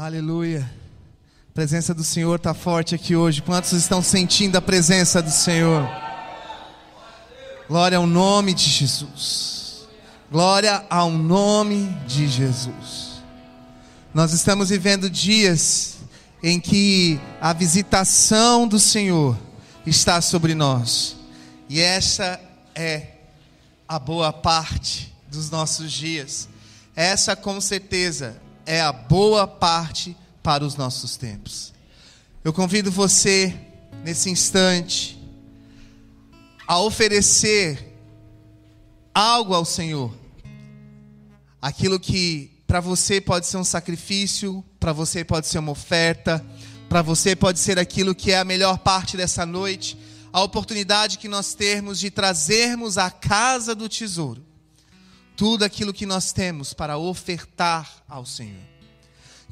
Aleluia. A presença do Senhor está forte aqui hoje. Quantos estão sentindo a presença do Senhor? Glória ao nome de Jesus. Glória ao nome de Jesus. Nós estamos vivendo dias em que a visitação do Senhor está sobre nós. E essa é a boa parte dos nossos dias. Essa com certeza é a boa parte para os nossos tempos. Eu convido você, nesse instante, a oferecer algo ao Senhor. Aquilo que para você pode ser um sacrifício, para você pode ser uma oferta, para você pode ser aquilo que é a melhor parte dessa noite, a oportunidade que nós temos de trazermos à casa do tesouro tudo aquilo que nós temos para ofertar ao Senhor.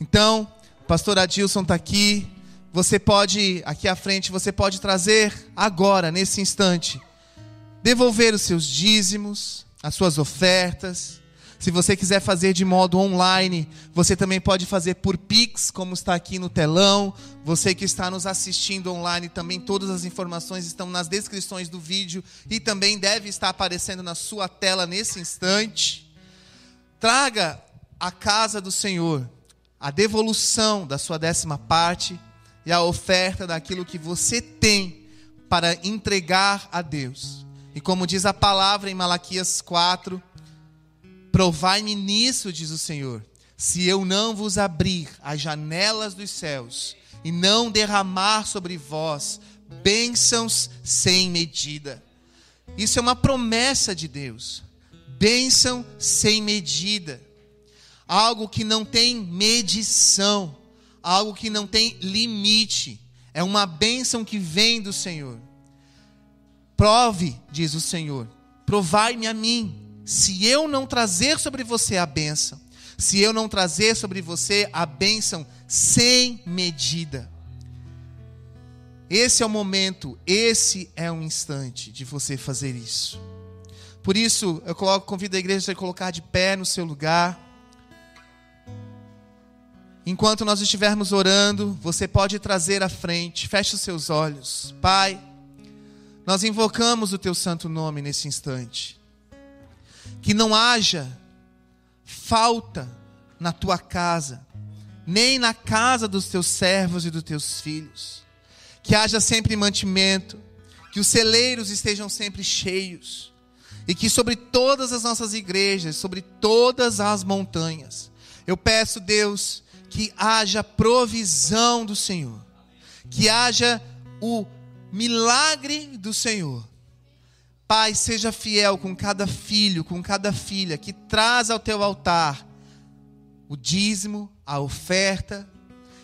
Então, pastor Adilson está aqui. Você pode, aqui à frente, você pode trazer agora, nesse instante, devolver os seus dízimos, as suas ofertas. Se você quiser fazer de modo online, você também pode fazer por Pix, como está aqui no telão. Você que está nos assistindo online, também todas as informações estão nas descrições do vídeo e também deve estar aparecendo na sua tela nesse instante. Traga a casa do Senhor a devolução da sua décima parte e a oferta daquilo que você tem para entregar a Deus. E como diz a palavra em Malaquias 4, Provai-me nisso, diz o Senhor, se eu não vos abrir as janelas dos céus e não derramar sobre vós bênçãos sem medida. Isso é uma promessa de Deus. Bênção sem medida. Algo que não tem medição, algo que não tem limite. É uma bênção que vem do Senhor. Prove, diz o Senhor, provai-me a mim se eu não trazer sobre você a bênção, se eu não trazer sobre você a bênção sem medida. Esse é o momento, esse é o instante de você fazer isso. Por isso, eu coloco, convido a igreja a colocar de pé no seu lugar. Enquanto nós estivermos orando, você pode trazer à frente, feche os seus olhos. Pai, nós invocamos o teu santo nome nesse instante que não haja falta na tua casa, nem na casa dos teus servos e dos teus filhos. Que haja sempre mantimento, que os celeiros estejam sempre cheios, e que sobre todas as nossas igrejas, sobre todas as montanhas, eu peço, Deus, que haja provisão do Senhor, que haja o milagre do Senhor Pai, seja fiel com cada filho, com cada filha que traz ao teu altar o dízimo, a oferta,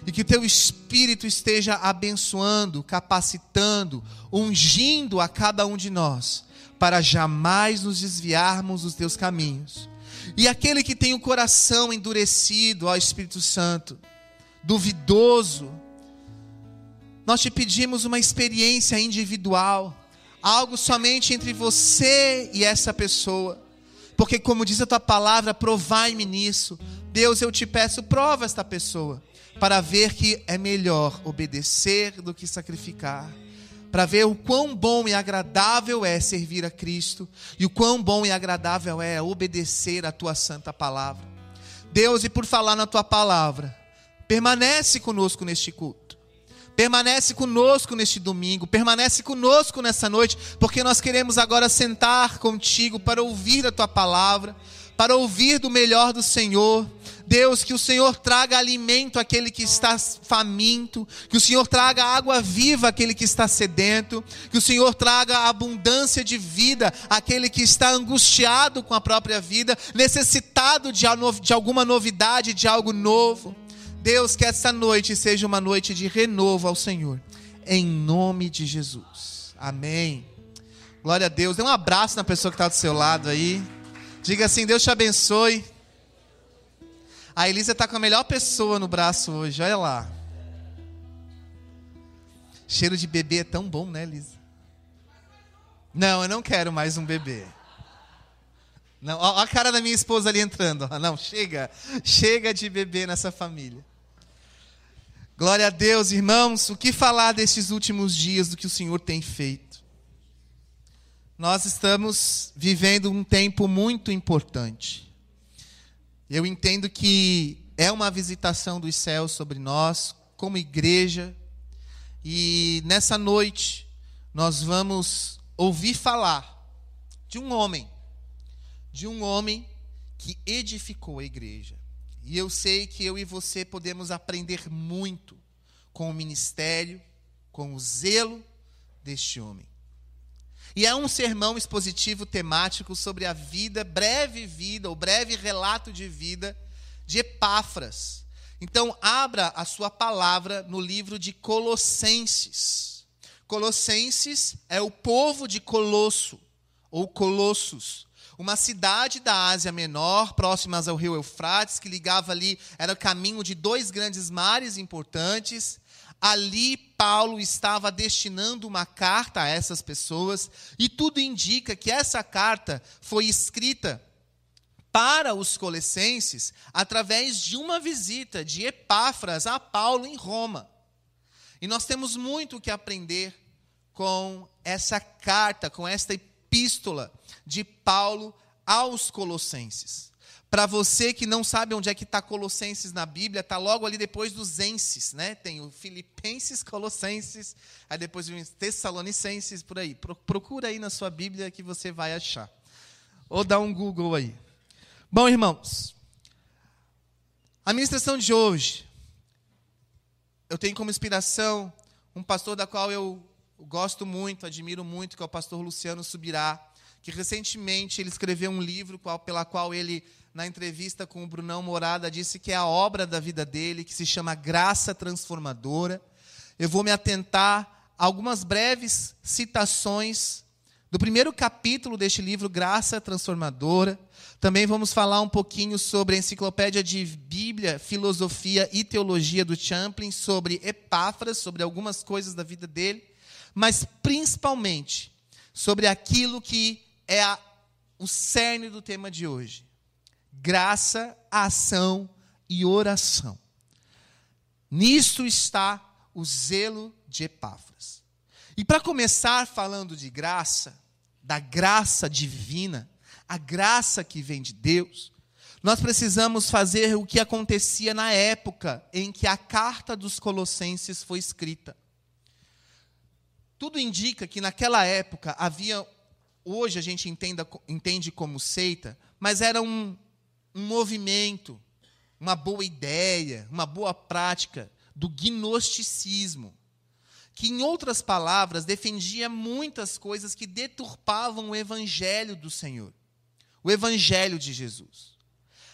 e que o teu espírito esteja abençoando, capacitando, ungindo a cada um de nós, para jamais nos desviarmos dos teus caminhos. E aquele que tem o coração endurecido ao Espírito Santo, duvidoso, nós te pedimos uma experiência individual algo somente entre você e essa pessoa. Porque, como diz a tua palavra, provai-me nisso. Deus, eu te peço, prova esta pessoa, para ver que é melhor obedecer do que sacrificar. Para ver o quão bom e agradável é servir a Cristo, e o quão bom e agradável é obedecer a tua santa palavra. Deus, e por falar na tua palavra, permanece conosco neste culto. Permanece conosco neste domingo, permanece conosco nessa noite, porque nós queremos agora sentar contigo para ouvir a tua palavra, para ouvir do melhor do Senhor. Deus, que o Senhor traga alimento àquele que está faminto, que o Senhor traga água viva àquele que está sedento, que o Senhor traga abundância de vida àquele que está angustiado com a própria vida, necessitado de alguma novidade, de algo novo. Deus, que essa noite seja uma noite de renovo ao Senhor. Em nome de Jesus. Amém. Glória a Deus. Dê um abraço na pessoa que está do seu lado aí. Diga assim: Deus te abençoe. A Elisa está com a melhor pessoa no braço hoje. Olha lá. Cheiro de bebê é tão bom, né, Elisa? Não, eu não quero mais um bebê. Não, ó, a cara da minha esposa ali entrando. Não, chega. Chega de bebê nessa família. Glória a Deus, irmãos. O que falar destes últimos dias, do que o Senhor tem feito? Nós estamos vivendo um tempo muito importante. Eu entendo que é uma visitação dos céus sobre nós, como igreja, e nessa noite nós vamos ouvir falar de um homem, de um homem que edificou a igreja. E eu sei que eu e você podemos aprender muito com o ministério, com o zelo deste homem. E é um sermão expositivo temático sobre a vida, breve vida, ou breve relato de vida de Epáfras. Então, abra a sua palavra no livro de Colossenses. Colossenses é o povo de Colosso, ou Colossos, uma cidade da Ásia Menor, próximas ao rio Eufrates, que ligava ali, era o caminho de dois grandes mares importantes. Ali, Paulo estava destinando uma carta a essas pessoas, e tudo indica que essa carta foi escrita para os colossenses através de uma visita de Epáfras a Paulo em Roma. E nós temos muito que aprender com essa carta, com esta epístola de Paulo aos Colossenses. Para você que não sabe onde é que está Colossenses na Bíblia, está logo ali depois dos Enses, né? Tem o Filipenses, Colossenses, aí depois o Tessalonicenses, por aí. Procura aí na sua Bíblia que você vai achar. Ou dá um Google aí. Bom, irmãos, a ministração de hoje, eu tenho como inspiração um pastor da qual eu gosto muito, admiro muito, que é o pastor Luciano Subirá, que recentemente ele escreveu um livro qual, pela qual ele, na entrevista com o Brunão Morada, disse que é a obra da vida dele, que se chama Graça Transformadora. Eu vou me atentar a algumas breves citações do primeiro capítulo deste livro, Graça Transformadora. Também vamos falar um pouquinho sobre a enciclopédia de Bíblia, Filosofia e Teologia do Champlin, sobre Epáfras, sobre algumas coisas da vida dele mas principalmente sobre aquilo que é a, o cerne do tema de hoje: graça, ação e oração. Nisto está o zelo de Epáfras. E para começar falando de graça, da graça divina, a graça que vem de Deus, nós precisamos fazer o que acontecia na época em que a carta dos Colossenses foi escrita. Tudo indica que naquela época havia, hoje a gente entenda, entende como seita, mas era um, um movimento, uma boa ideia, uma boa prática do gnosticismo, que, em outras palavras, defendia muitas coisas que deturpavam o evangelho do Senhor, o evangelho de Jesus.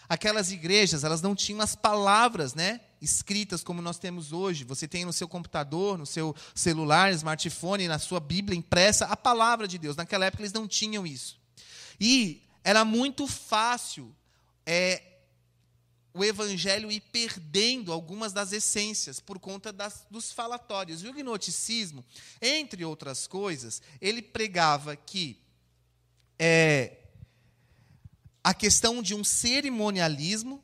Aquelas igrejas, elas não tinham as palavras, né? Escritas como nós temos hoje. Você tem no seu computador, no seu celular, smartphone, na sua Bíblia impressa a palavra de Deus. Naquela época eles não tinham isso. E era muito fácil é, o evangelho ir perdendo algumas das essências por conta das, dos falatórios. E o gnosticismo, entre outras coisas, ele pregava que é, a questão de um cerimonialismo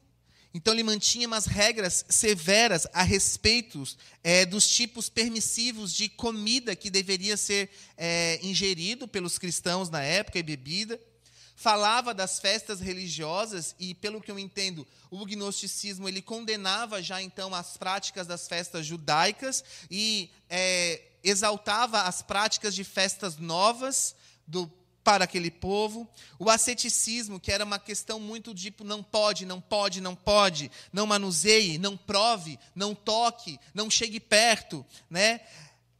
então ele mantinha umas regras severas a respeito é, dos tipos permissivos de comida que deveria ser é, ingerido pelos cristãos na época e bebida. Falava das festas religiosas e, pelo que eu entendo, o gnosticismo ele condenava já então as práticas das festas judaicas e é, exaltava as práticas de festas novas do para aquele povo. O asceticismo, que era uma questão muito tipo não pode, não pode, não pode, não manuseie, não prove, não toque, não chegue perto, né?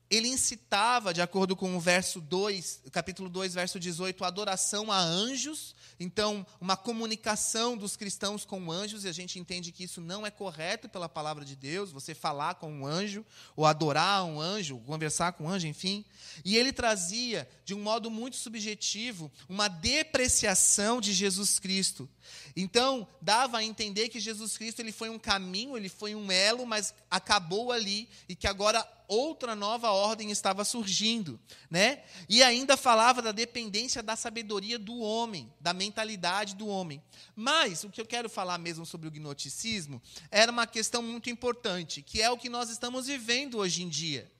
Ele incitava, de acordo com o verso 2, capítulo 2, verso 18, a adoração a anjos então, uma comunicação dos cristãos com anjos, e a gente entende que isso não é correto pela palavra de Deus, você falar com um anjo, ou adorar um anjo, conversar com um anjo, enfim. E ele trazia, de um modo muito subjetivo, uma depreciação de Jesus Cristo. Então, dava a entender que Jesus Cristo ele foi um caminho, ele foi um elo, mas acabou ali, e que agora outra nova ordem estava surgindo, né? E ainda falava da dependência da sabedoria do homem, da mentalidade do homem. Mas o que eu quero falar mesmo sobre o gnosticismo era uma questão muito importante, que é o que nós estamos vivendo hoje em dia.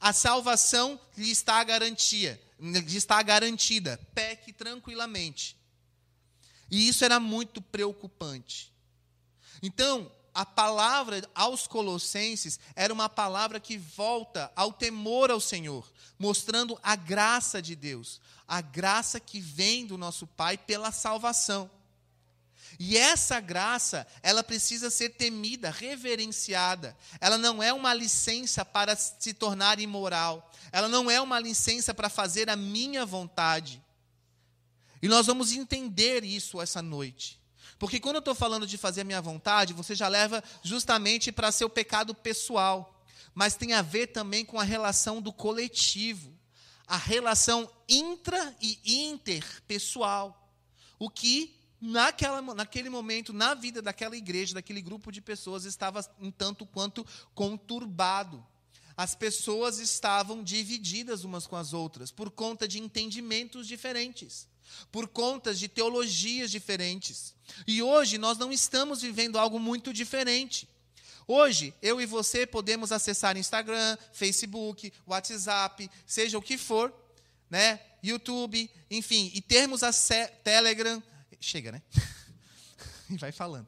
A salvação lhe está garantia, lhe está garantida, peque tranquilamente. E isso era muito preocupante. Então, a palavra aos Colossenses era uma palavra que volta ao temor ao Senhor, mostrando a graça de Deus, a graça que vem do nosso Pai pela salvação. E essa graça, ela precisa ser temida, reverenciada. Ela não é uma licença para se tornar imoral. Ela não é uma licença para fazer a minha vontade. E nós vamos entender isso essa noite. Porque quando eu estou falando de fazer a minha vontade, você já leva justamente para seu pecado pessoal. Mas tem a ver também com a relação do coletivo, a relação intra e interpessoal. O que naquela, naquele momento, na vida daquela igreja, daquele grupo de pessoas, estava um tanto quanto conturbado. As pessoas estavam divididas umas com as outras, por conta de entendimentos diferentes por conta de teologias diferentes. E hoje nós não estamos vivendo algo muito diferente. Hoje, eu e você podemos acessar Instagram, Facebook, WhatsApp, seja o que for, né? YouTube, enfim, e termos a Telegram. Chega, né? e vai falando.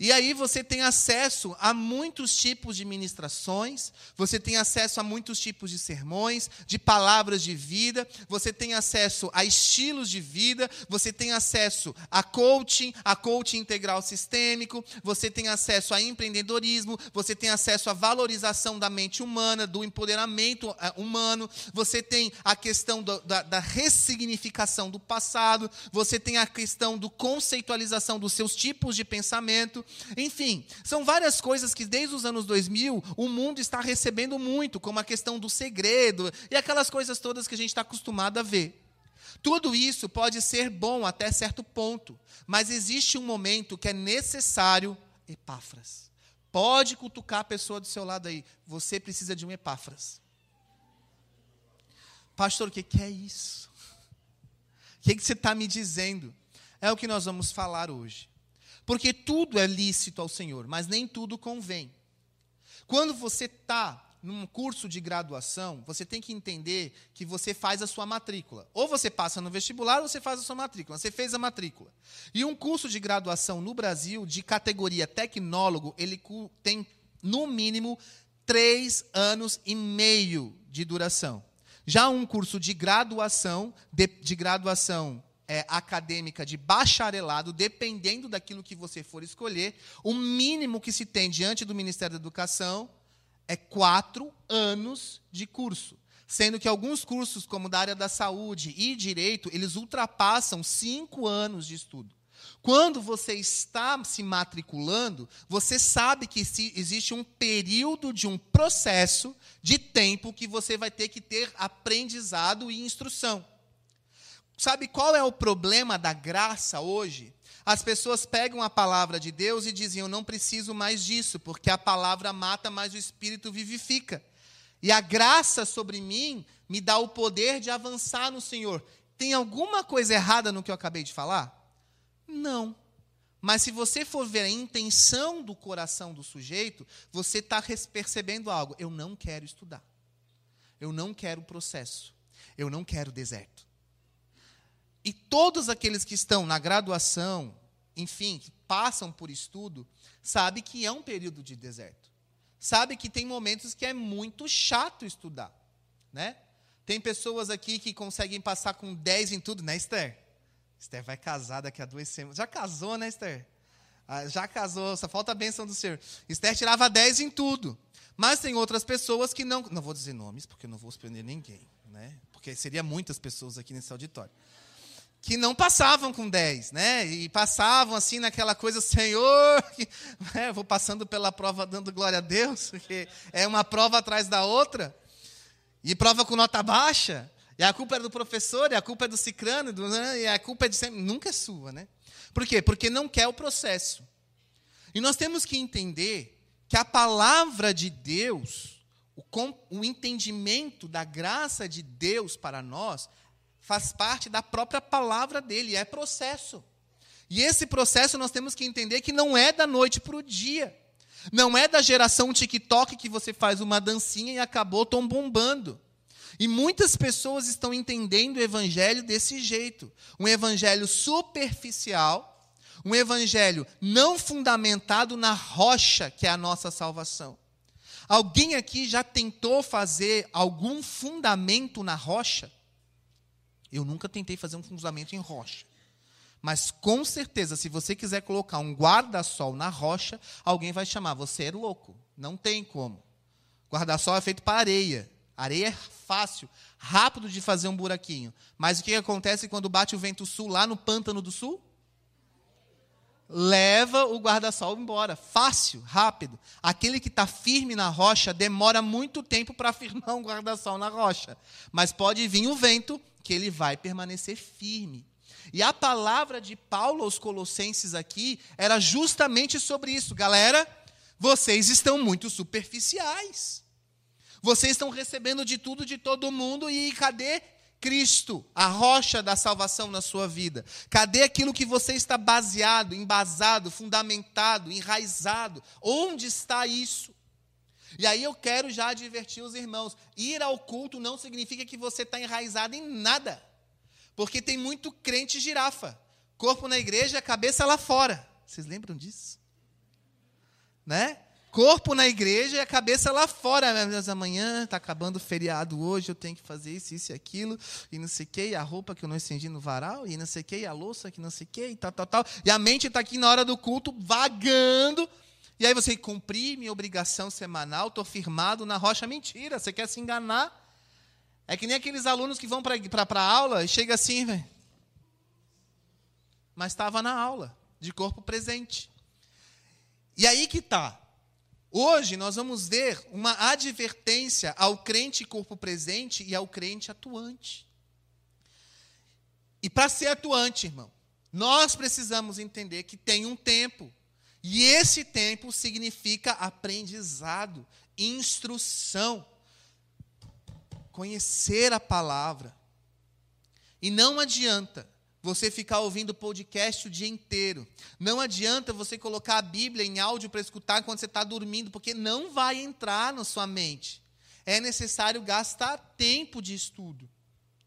E aí você tem acesso a muitos tipos de ministrações, você tem acesso a muitos tipos de sermões, de palavras de vida, você tem acesso a estilos de vida, você tem acesso a coaching, a coaching integral sistêmico, você tem acesso a empreendedorismo, você tem acesso à valorização da mente humana, do empoderamento eh, humano, você tem a questão do, da, da ressignificação do passado, você tem a questão do conceitualização dos seus tipos de pensamento, enfim, são várias coisas que desde os anos 2000 o mundo está recebendo muito, como a questão do segredo e aquelas coisas todas que a gente está acostumado a ver. Tudo isso pode ser bom até certo ponto, mas existe um momento que é necessário Epáfras. Pode cutucar a pessoa do seu lado aí. Você precisa de um Epáfras. Pastor, o que, que é isso? O que, que você está me dizendo? É o que nós vamos falar hoje. Porque tudo é lícito ao Senhor, mas nem tudo convém. Quando você está num curso de graduação, você tem que entender que você faz a sua matrícula. Ou você passa no vestibular, ou você faz a sua matrícula. Você fez a matrícula. E um curso de graduação no Brasil, de categoria tecnólogo, ele tem, no mínimo, três anos e meio de duração. Já um curso de graduação, de, de graduação é, acadêmica de bacharelado, dependendo daquilo que você for escolher, o mínimo que se tem diante do Ministério da Educação é quatro anos de curso. Sendo que alguns cursos, como da área da saúde e direito, eles ultrapassam cinco anos de estudo. Quando você está se matriculando, você sabe que existe um período de um processo de tempo que você vai ter que ter aprendizado e instrução. Sabe qual é o problema da graça hoje? As pessoas pegam a palavra de Deus e dizem: Eu não preciso mais disso, porque a palavra mata, mas o espírito vivifica. E a graça sobre mim me dá o poder de avançar no Senhor. Tem alguma coisa errada no que eu acabei de falar? Não. Mas se você for ver a intenção do coração do sujeito, você está percebendo algo. Eu não quero estudar. Eu não quero processo. Eu não quero deserto. E todos aqueles que estão na graduação, enfim, que passam por estudo, sabe que é um período de deserto. Sabe que tem momentos que é muito chato estudar, né? Tem pessoas aqui que conseguem passar com 10 em tudo, né, Esther? Esther vai casar daqui a duas semanas. Já casou, né, Esther? Ah, já casou, só falta a bênção do Senhor. Esther tirava 10 em tudo. Mas tem outras pessoas que não. Não vou dizer nomes, porque eu não vou surpreender ninguém, né? Porque seria muitas pessoas aqui nesse auditório que não passavam com 10, né? E passavam assim naquela coisa, Senhor, que, né? vou passando pela prova dando glória a Deus, porque é uma prova atrás da outra, e prova com nota baixa, e a culpa é do professor, e a culpa é do cicrano, do, né? e a culpa é de sempre, nunca é sua, né? Por quê? Porque não quer o processo. E nós temos que entender que a palavra de Deus, o, o entendimento da graça de Deus para nós faz parte da própria palavra dele, é processo. E esse processo nós temos que entender que não é da noite para o dia. Não é da geração TikTok que você faz uma dancinha e acabou tão bombando. E muitas pessoas estão entendendo o evangelho desse jeito, um evangelho superficial, um evangelho não fundamentado na rocha que é a nossa salvação. Alguém aqui já tentou fazer algum fundamento na rocha? Eu nunca tentei fazer um fundamento em rocha. Mas com certeza, se você quiser colocar um guarda-sol na rocha, alguém vai chamar, você é louco. Não tem como. Guarda-sol é feito para areia. Areia é fácil, rápido de fazer um buraquinho. Mas o que acontece quando bate o vento sul lá no pântano do sul? leva o guarda-sol embora. Fácil, rápido. Aquele que está firme na rocha demora muito tempo para firmar um guarda-sol na rocha. Mas pode vir o vento que ele vai permanecer firme. E a palavra de Paulo aos Colossenses aqui era justamente sobre isso. Galera, vocês estão muito superficiais. Vocês estão recebendo de tudo de todo mundo e cadê Cristo, a rocha da salvação na sua vida? Cadê aquilo que você está baseado, embasado, fundamentado, enraizado? Onde está isso? E aí eu quero já advertir os irmãos: ir ao culto não significa que você está enraizado em nada. Porque tem muito crente girafa. Corpo na igreja, cabeça lá fora. Vocês lembram disso? Né? corpo na igreja e a cabeça lá fora. Meu Deus, amanhã está acabando o feriado hoje, eu tenho que fazer isso, isso e aquilo, e não sei o que, e a roupa que eu não estendi no varal, e não sei o que, e a louça que não sei o que, e tal, tal, tal. E a mente está aqui na hora do culto, vagando. E aí você cumprir minha obrigação semanal, estou firmado na rocha. Mentira, você quer se enganar? É que nem aqueles alunos que vão para a aula e chega assim, velho. Mas estava na aula, de corpo presente. E aí que está. Hoje nós vamos ver uma advertência ao crente corpo presente e ao crente atuante. E para ser atuante, irmão, nós precisamos entender que tem um tempo. E esse tempo significa aprendizado, instrução, conhecer a palavra. E não adianta você ficar ouvindo podcast o dia inteiro. Não adianta você colocar a Bíblia em áudio para escutar quando você está dormindo, porque não vai entrar na sua mente. É necessário gastar tempo de estudo.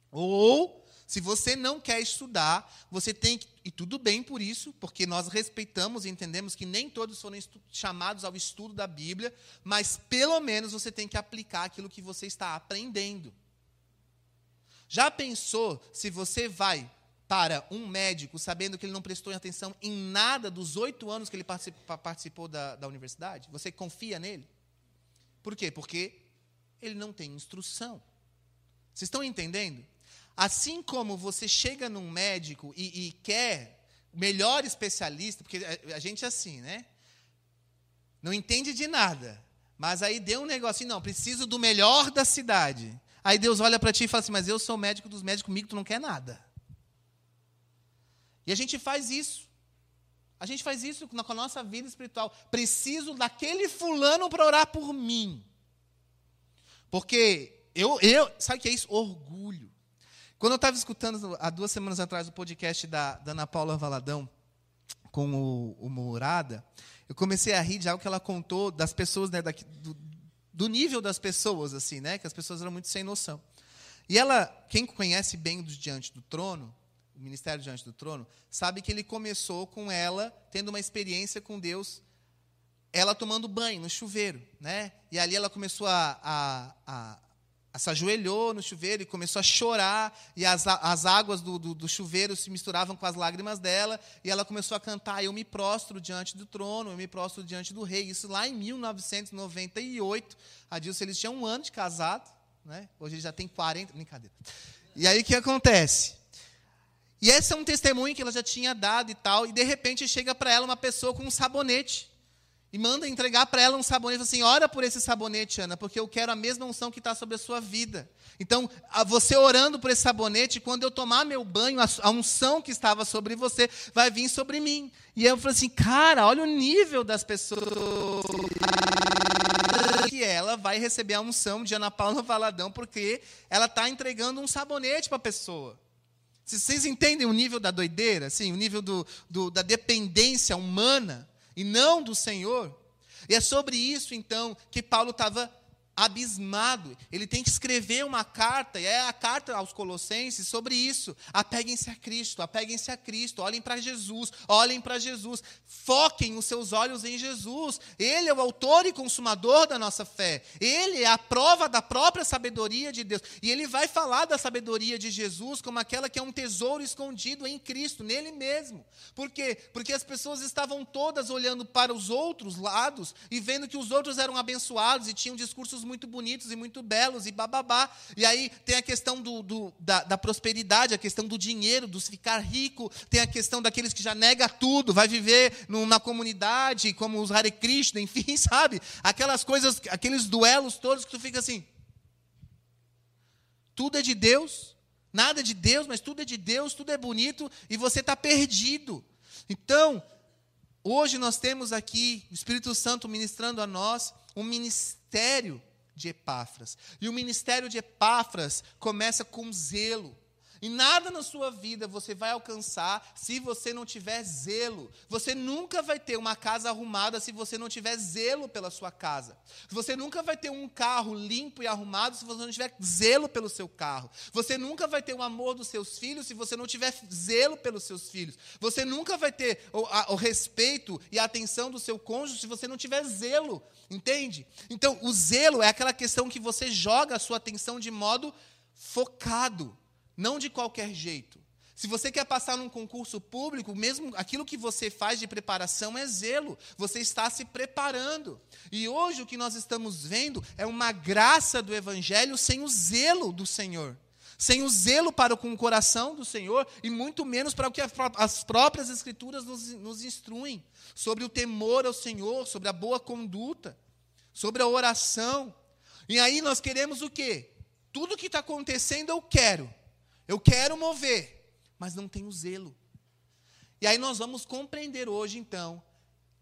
Ou, se você não quer estudar, você tem que. E tudo bem por isso, porque nós respeitamos e entendemos que nem todos foram chamados ao estudo da Bíblia, mas pelo menos você tem que aplicar aquilo que você está aprendendo. Já pensou se você vai para um médico, sabendo que ele não prestou atenção em nada dos oito anos que ele participou da, da universidade? Você confia nele? Por quê? Porque ele não tem instrução. Vocês estão entendendo? Assim como você chega num médico e, e quer o melhor especialista, porque a, a gente é assim, né? Não entende de nada. Mas aí deu um negocinho, não, preciso do melhor da cidade. Aí Deus olha para ti e fala assim: Mas eu sou médico dos médicos, comigo tu não quer nada. E a gente faz isso. A gente faz isso com a nossa vida espiritual. Preciso daquele fulano para orar por mim. Porque eu, eu, sabe o que é isso? Orgulho. Quando eu estava escutando há duas semanas atrás o podcast da, da Ana Paula Valadão com o, o Mourada, eu comecei a rir de algo que ela contou das pessoas, né, daqui, do, do nível das pessoas, assim, né, que as pessoas eram muito sem noção. E ela, quem conhece bem o Diante do Trono, o ministério diante do trono, sabe que ele começou com ela tendo uma experiência com Deus, ela tomando banho no chuveiro, né? E ali ela começou a, a, a se ajoelhou no chuveiro e começou a chorar, e as, as águas do, do, do, chuveiro se misturavam com as lágrimas dela, e ela começou a cantar: Eu me prostro diante do trono, eu me prostro diante do rei. Isso lá em 1998. A Dilson, eles tinham um ano de casado, né? hoje ele já tem 40. Brincadeira. E aí o que acontece? E esse é um testemunho que ela já tinha dado e tal, e de repente chega para ela uma pessoa com um sabonete. E manda entregar para ela um sabonete, assim, ora por esse sabonete, Ana, porque eu quero a mesma unção que está sobre a sua vida. Então, você orando por esse sabonete, quando eu tomar meu banho, a unção que estava sobre você vai vir sobre mim. E eu falei assim, cara, olha o nível das pessoas que ela ela vai receber a unção de Ana Paula Valadão, porque ela está entregando um sabonete para a pessoa. Vocês entendem o nível da doideira, assim, o nível do, do, da dependência humana e não do Senhor? E é sobre isso, então, que Paulo estava abismado. Ele tem que escrever uma carta, e é a carta aos Colossenses sobre isso. Apeguem-se a Cristo, apeguem-se a Cristo, olhem para Jesus, olhem para Jesus, foquem os seus olhos em Jesus. Ele é o autor e consumador da nossa fé. Ele é a prova da própria sabedoria de Deus. E ele vai falar da sabedoria de Jesus como aquela que é um tesouro escondido em Cristo, nele mesmo. Por quê? Porque as pessoas estavam todas olhando para os outros lados e vendo que os outros eram abençoados e tinham discursos muito bonitos e muito belos e bababá. E aí tem a questão do, do da, da, prosperidade, a questão do dinheiro, dos ficar rico, tem a questão daqueles que já nega tudo, vai viver numa comunidade como os Hare Krishna, enfim, sabe? Aquelas coisas, aqueles duelos todos que tu fica assim. Tudo é de Deus, nada é de Deus, mas tudo é de Deus, tudo é bonito e você está perdido. Então, hoje nós temos aqui o Espírito Santo ministrando a nós um ministério de Epáfras. E o ministério de Epáfras começa com zelo. E nada na sua vida você vai alcançar se você não tiver zelo. Você nunca vai ter uma casa arrumada se você não tiver zelo pela sua casa. Você nunca vai ter um carro limpo e arrumado se você não tiver zelo pelo seu carro. Você nunca vai ter o amor dos seus filhos se você não tiver zelo pelos seus filhos. Você nunca vai ter o, a, o respeito e a atenção do seu cônjuge se você não tiver zelo. Entende? Então, o zelo é aquela questão que você joga a sua atenção de modo focado não de qualquer jeito. Se você quer passar num concurso público, mesmo aquilo que você faz de preparação é zelo. Você está se preparando. E hoje o que nós estamos vendo é uma graça do evangelho sem o zelo do Senhor. Sem o zelo para com o coração do Senhor e muito menos para o que as próprias escrituras nos, nos instruem sobre o temor ao Senhor, sobre a boa conduta, sobre a oração. E aí nós queremos o quê? Tudo que está acontecendo eu quero. Eu quero mover, mas não tenho zelo. E aí nós vamos compreender hoje, então,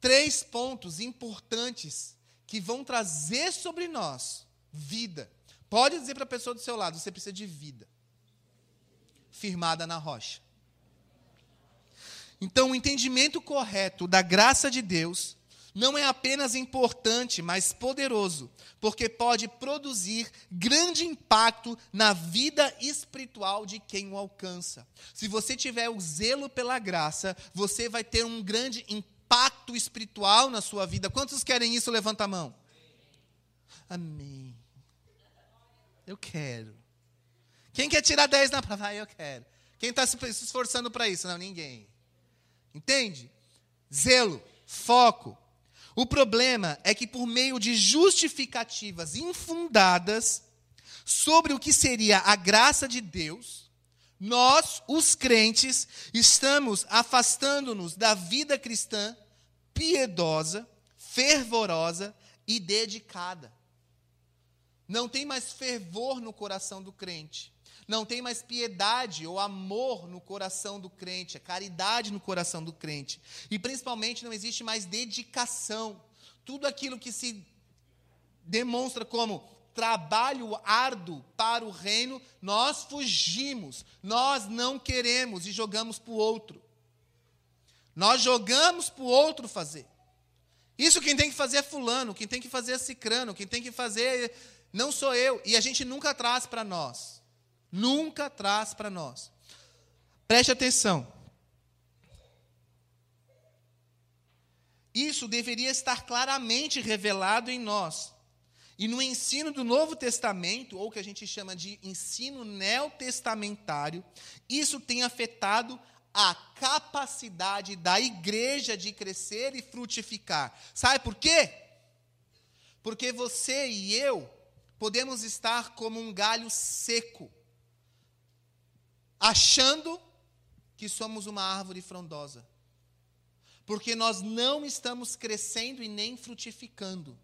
três pontos importantes que vão trazer sobre nós vida. Pode dizer para a pessoa do seu lado: você precisa de vida, firmada na rocha. Então, o entendimento correto da graça de Deus não é apenas importante, mas poderoso, porque pode produzir grande impacto na vida espiritual de quem o alcança. Se você tiver o zelo pela graça, você vai ter um grande impacto espiritual na sua vida. Quantos querem isso? Levanta a mão. Amém. Eu quero. Quem quer tirar 10 na prova? Ah, eu quero. Quem está se esforçando para isso? Não, ninguém. Entende? Zelo, foco, o problema é que, por meio de justificativas infundadas sobre o que seria a graça de Deus, nós, os crentes, estamos afastando-nos da vida cristã piedosa, fervorosa e dedicada. Não tem mais fervor no coração do crente não tem mais piedade ou amor no coração do crente, a caridade no coração do crente. E principalmente não existe mais dedicação. Tudo aquilo que se demonstra como trabalho árduo para o reino, nós fugimos, nós não queremos e jogamos para o outro. Nós jogamos para o outro fazer. Isso quem tem que fazer é fulano, quem tem que fazer é cicrano, quem tem que fazer não sou eu. E a gente nunca traz para nós. Nunca traz para nós. Preste atenção. Isso deveria estar claramente revelado em nós. E no ensino do Novo Testamento, ou que a gente chama de ensino neotestamentário, isso tem afetado a capacidade da igreja de crescer e frutificar. Sabe por quê? Porque você e eu podemos estar como um galho seco achando que somos uma árvore frondosa. Porque nós não estamos crescendo e nem frutificando.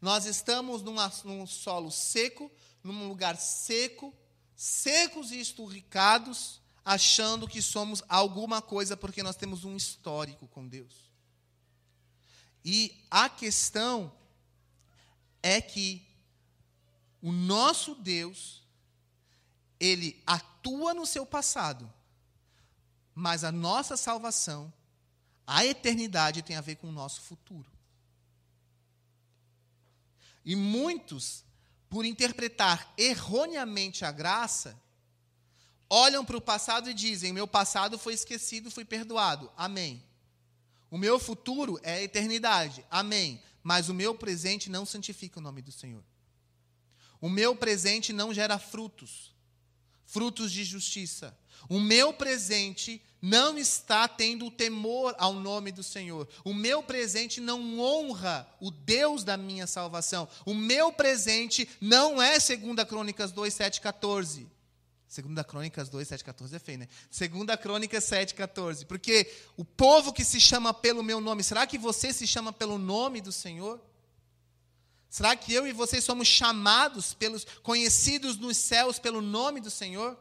Nós estamos numa, num solo seco, num lugar seco, secos e esturricados, achando que somos alguma coisa porque nós temos um histórico com Deus. E a questão é que o nosso Deus, ele atua no seu passado, mas a nossa salvação, a eternidade tem a ver com o nosso futuro. E muitos, por interpretar erroneamente a graça, olham para o passado e dizem: Meu passado foi esquecido, fui perdoado. Amém. O meu futuro é a eternidade. Amém. Mas o meu presente não santifica o nome do Senhor. O meu presente não gera frutos, frutos de justiça. O meu presente não está tendo temor ao nome do Senhor. O meu presente não honra o Deus da minha salvação. O meu presente não é 2 Crônicas 2, 7, 14. Segunda Crônicas 2, 7, 14 é feio, né? Segunda Crônicas 7, 14. Porque o povo que se chama pelo meu nome, será que você se chama pelo nome do Senhor? Será que eu e você somos chamados pelos conhecidos nos céus pelo nome do Senhor?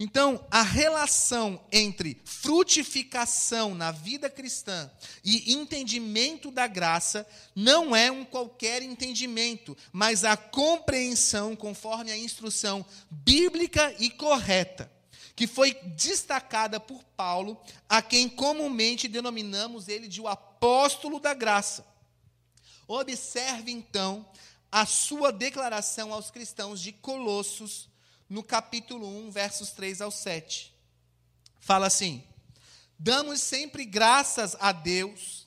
Então, a relação entre frutificação na vida cristã e entendimento da graça não é um qualquer entendimento, mas a compreensão conforme a instrução bíblica e correta, que foi destacada por Paulo, a quem comumente denominamos ele de o apóstolo da graça. Observe então a sua declaração aos cristãos de Colossos no capítulo 1, versos 3 ao 7. Fala assim: Damos sempre graças a Deus,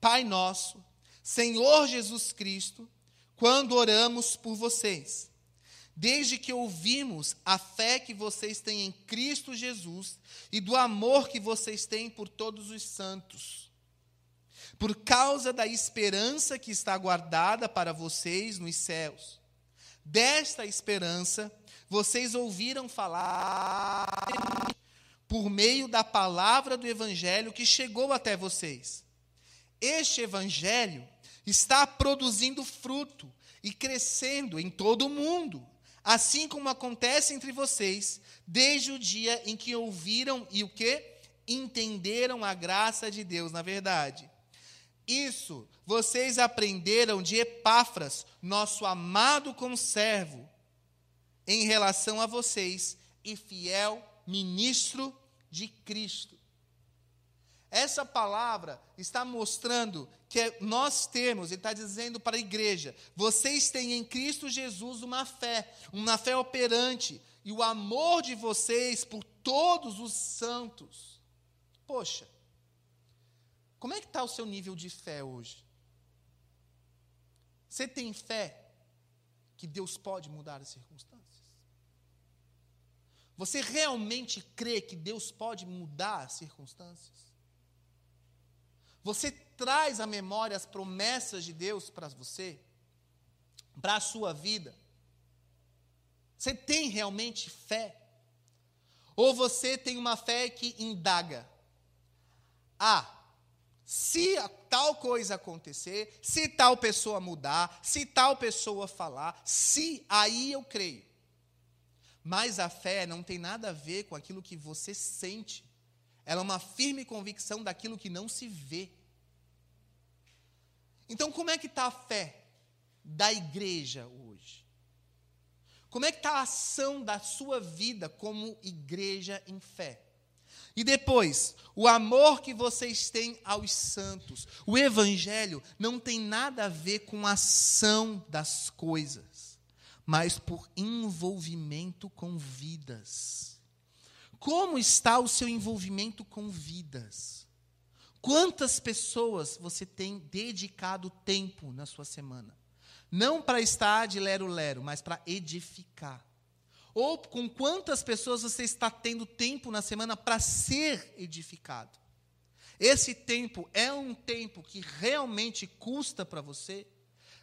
Pai nosso, Senhor Jesus Cristo, quando oramos por vocês. Desde que ouvimos a fé que vocês têm em Cristo Jesus e do amor que vocês têm por todos os santos. Por causa da esperança que está guardada para vocês nos céus. Desta esperança, vocês ouviram falar por meio da palavra do Evangelho que chegou até vocês. Este Evangelho está produzindo fruto e crescendo em todo o mundo, assim como acontece entre vocês, desde o dia em que ouviram e o que? Entenderam a graça de Deus, na verdade. Isso vocês aprenderam de Epáfras, nosso amado conservo em relação a vocês e fiel ministro de Cristo. Essa palavra está mostrando que nós temos, ele está dizendo para a igreja: vocês têm em Cristo Jesus uma fé, uma fé operante, e o amor de vocês por todos os santos. Poxa, como é que está o seu nível de fé hoje? Você tem fé que Deus pode mudar as circunstâncias? Você realmente crê que Deus pode mudar as circunstâncias? Você traz à memória as promessas de Deus para você, para a sua vida? Você tem realmente fé? Ou você tem uma fé que indaga? Ah, se tal coisa acontecer, se tal pessoa mudar, se tal pessoa falar, se aí eu creio. Mas a fé não tem nada a ver com aquilo que você sente. Ela é uma firme convicção daquilo que não se vê. Então, como é que está a fé da igreja hoje? Como é que está a ação da sua vida como igreja em fé? E depois, o amor que vocês têm aos santos. O evangelho não tem nada a ver com a ação das coisas mas por envolvimento com vidas. Como está o seu envolvimento com vidas? Quantas pessoas você tem dedicado tempo na sua semana? Não para estar de lero-lero, mas para edificar. Ou com quantas pessoas você está tendo tempo na semana para ser edificado? Esse tempo é um tempo que realmente custa para você?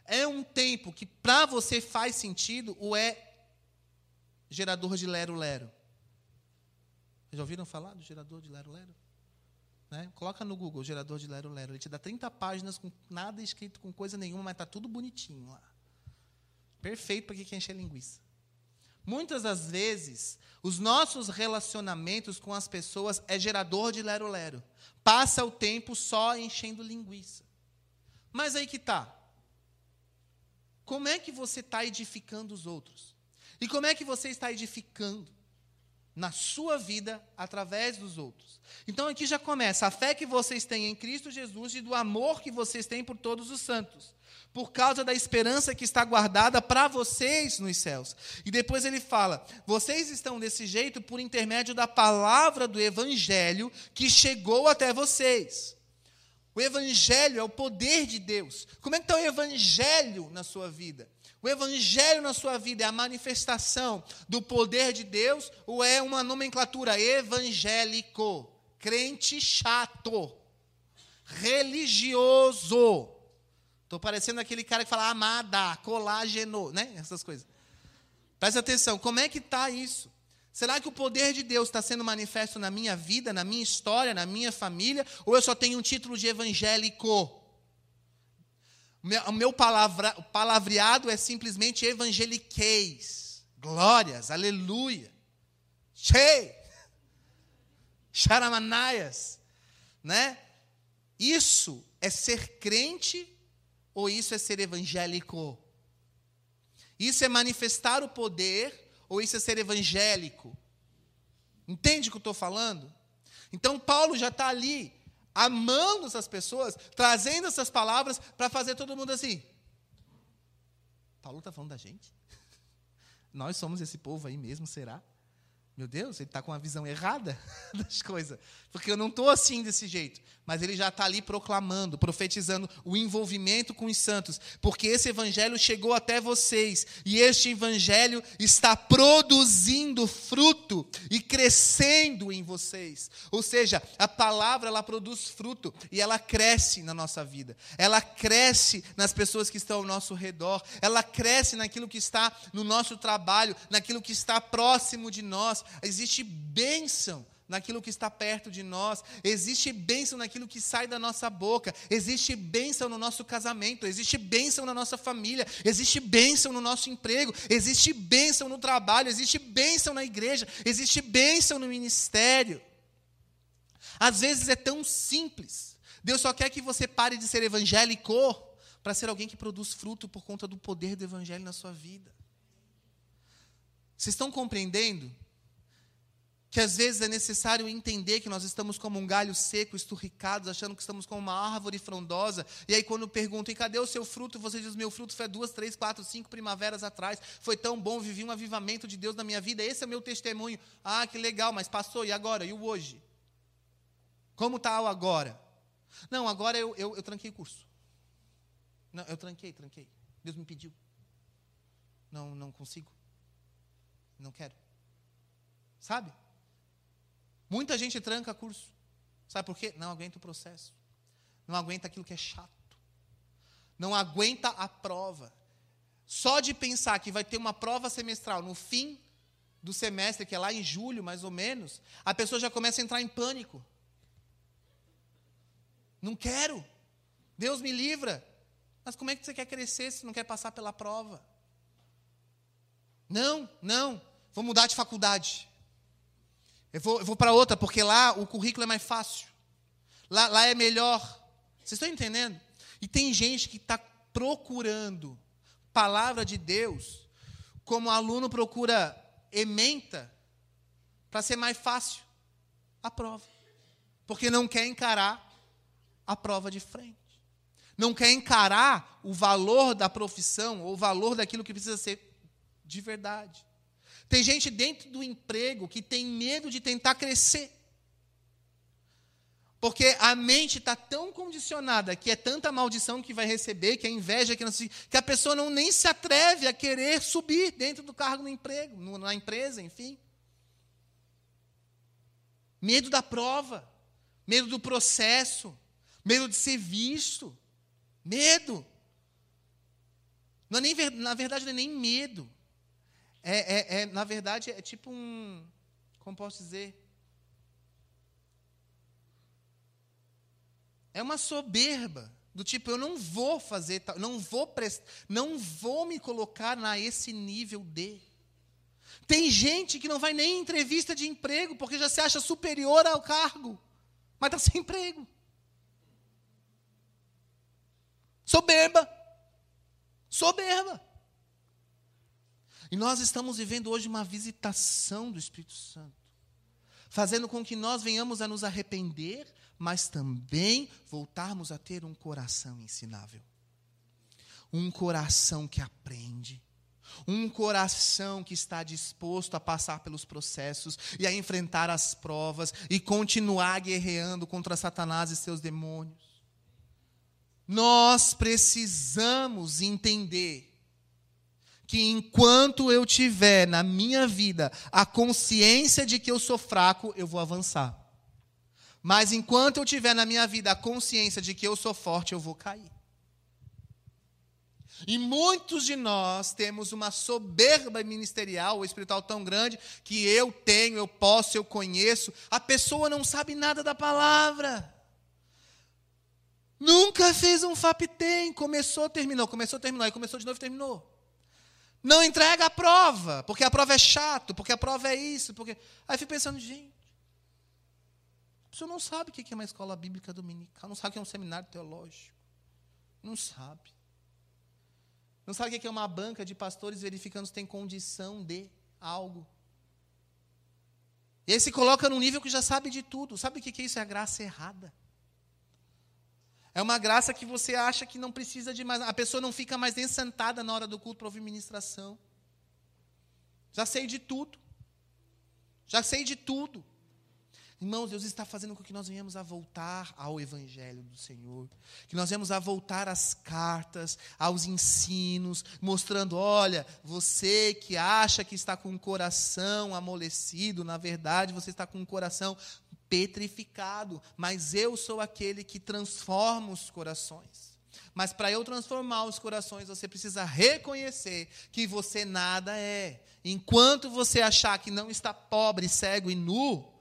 É um tempo que para você faz sentido ou é gerador de lero-lero? Já ouviram falar do gerador de lero-lero? Né? Coloca no Google gerador de lero-lero. Ele te dá 30 páginas com nada escrito com coisa nenhuma, mas está tudo bonitinho lá. Perfeito para quem quer encher linguiça. Muitas das vezes, os nossos relacionamentos com as pessoas é gerador de lero-lero. Passa o tempo só enchendo linguiça. Mas aí que está. como é que você está edificando os outros? E como é que você está edificando na sua vida através dos outros? Então aqui já começa a fé que vocês têm em Cristo Jesus e do amor que vocês têm por todos os santos por causa da esperança que está guardada para vocês nos céus. E depois ele fala: vocês estão desse jeito por intermédio da palavra do evangelho que chegou até vocês. O evangelho é o poder de Deus. Como é que está o evangelho na sua vida? O evangelho na sua vida é a manifestação do poder de Deus ou é uma nomenclatura evangélico, crente chato, religioso? Estou parecendo aquele cara que fala amada, colágeno, né? Essas coisas. Preste atenção, como é que está isso? Será que o poder de Deus está sendo manifesto na minha vida, na minha história, na minha família? Ou eu só tenho um título de evangélico? O meu palavra, palavreado é simplesmente evangeliqueis. Glórias, aleluia. Chei. Charamanaias. Né? Isso é ser crente ou isso é ser evangélico? Isso é manifestar o poder ou isso é ser evangélico? Entende o que eu estou falando? Então, Paulo já está ali, amando essas pessoas, trazendo essas palavras para fazer todo mundo assim. Paulo está falando da gente? Nós somos esse povo aí mesmo, será? Meu Deus, ele está com uma visão errada das coisas. Porque eu não estou assim desse jeito. Mas ele já está ali proclamando, profetizando o envolvimento com os santos. Porque esse evangelho chegou até vocês. E este evangelho está produzindo fruto e crescendo em vocês. Ou seja, a palavra ela produz fruto e ela cresce na nossa vida. Ela cresce nas pessoas que estão ao nosso redor. Ela cresce naquilo que está no nosso trabalho, naquilo que está próximo de nós existe bênção naquilo que está perto de nós, existe bênção naquilo que sai da nossa boca, existe bênção no nosso casamento, existe bênção na nossa família, existe bênção no nosso emprego, existe bênção no trabalho, existe bênção na igreja, existe bênção no ministério. Às vezes é tão simples. Deus só quer que você pare de ser evangélico para ser alguém que produz fruto por conta do poder do evangelho na sua vida. Vocês estão compreendendo? Que às vezes é necessário entender que nós estamos como um galho seco, esturricados, achando que estamos como uma árvore frondosa. E aí, quando perguntam, e cadê o seu fruto? Você diz: meu fruto foi duas, três, quatro, cinco primaveras atrás. Foi tão bom, vivi um avivamento de Deus na minha vida. Esse é meu testemunho. Ah, que legal, mas passou, e agora? E o hoje? Como está o agora? Não, agora eu, eu, eu tranquei o curso. Não, eu tranquei, tranquei. Deus me pediu. Não, não consigo. Não quero. Sabe? Muita gente tranca curso. Sabe por quê? Não aguenta o processo. Não aguenta aquilo que é chato. Não aguenta a prova. Só de pensar que vai ter uma prova semestral no fim do semestre, que é lá em julho, mais ou menos, a pessoa já começa a entrar em pânico. Não quero. Deus me livra. Mas como é que você quer crescer se não quer passar pela prova? Não, não. Vou mudar de faculdade. Eu vou, vou para outra, porque lá o currículo é mais fácil. Lá, lá é melhor. Vocês estão entendendo? E tem gente que está procurando palavra de Deus, como aluno procura ementa, para ser mais fácil a prova. Porque não quer encarar a prova de frente. Não quer encarar o valor da profissão, ou o valor daquilo que precisa ser de verdade. Tem gente dentro do emprego que tem medo de tentar crescer. Porque a mente está tão condicionada que é tanta maldição que vai receber, que é inveja, que, não se, que a pessoa não nem se atreve a querer subir dentro do cargo no emprego, na empresa, enfim. Medo da prova, medo do processo, medo de ser visto, medo. Não é nem, na verdade, não é nem medo. É, é, é, na verdade, é tipo um. Como posso dizer? É uma soberba. Do tipo, eu não vou fazer, não vou prest, não vou me colocar na esse nível de. Tem gente que não vai nem em entrevista de emprego porque já se acha superior ao cargo, mas está sem emprego. Soberba. Soberba. E nós estamos vivendo hoje uma visitação do Espírito Santo, fazendo com que nós venhamos a nos arrepender, mas também voltarmos a ter um coração ensinável. Um coração que aprende, um coração que está disposto a passar pelos processos e a enfrentar as provas e continuar guerreando contra Satanás e seus demônios. Nós precisamos entender que enquanto eu tiver na minha vida a consciência de que eu sou fraco, eu vou avançar. Mas enquanto eu tiver na minha vida a consciência de que eu sou forte, eu vou cair. E muitos de nós temos uma soberba ministerial ou espiritual tão grande que eu tenho, eu posso, eu conheço. A pessoa não sabe nada da palavra. Nunca fez um FAPTEM, começou, terminou, começou, terminou, aí começou de novo, terminou. Não entrega a prova, porque a prova é chato, porque a prova é isso, porque aí fico pensando, gente, a pessoa não sabe o que é uma escola bíblica dominical, não sabe o que é um seminário teológico, não sabe. Não sabe o que é uma banca de pastores verificando se tem condição de algo. E aí se coloca num nível que já sabe de tudo. Sabe o que é isso? É a graça errada. É uma graça que você acha que não precisa de mais. A pessoa não fica mais nem sentada na hora do culto para ouvir ministração. Já sei de tudo. Já sei de tudo. Irmãos, Deus está fazendo com que nós venhamos a voltar ao Evangelho do Senhor, que nós venhamos a voltar às cartas, aos ensinos, mostrando: olha, você que acha que está com o coração amolecido, na verdade você está com o coração petrificado, mas eu sou aquele que transforma os corações. Mas para eu transformar os corações, você precisa reconhecer que você nada é. Enquanto você achar que não está pobre, cego e nu,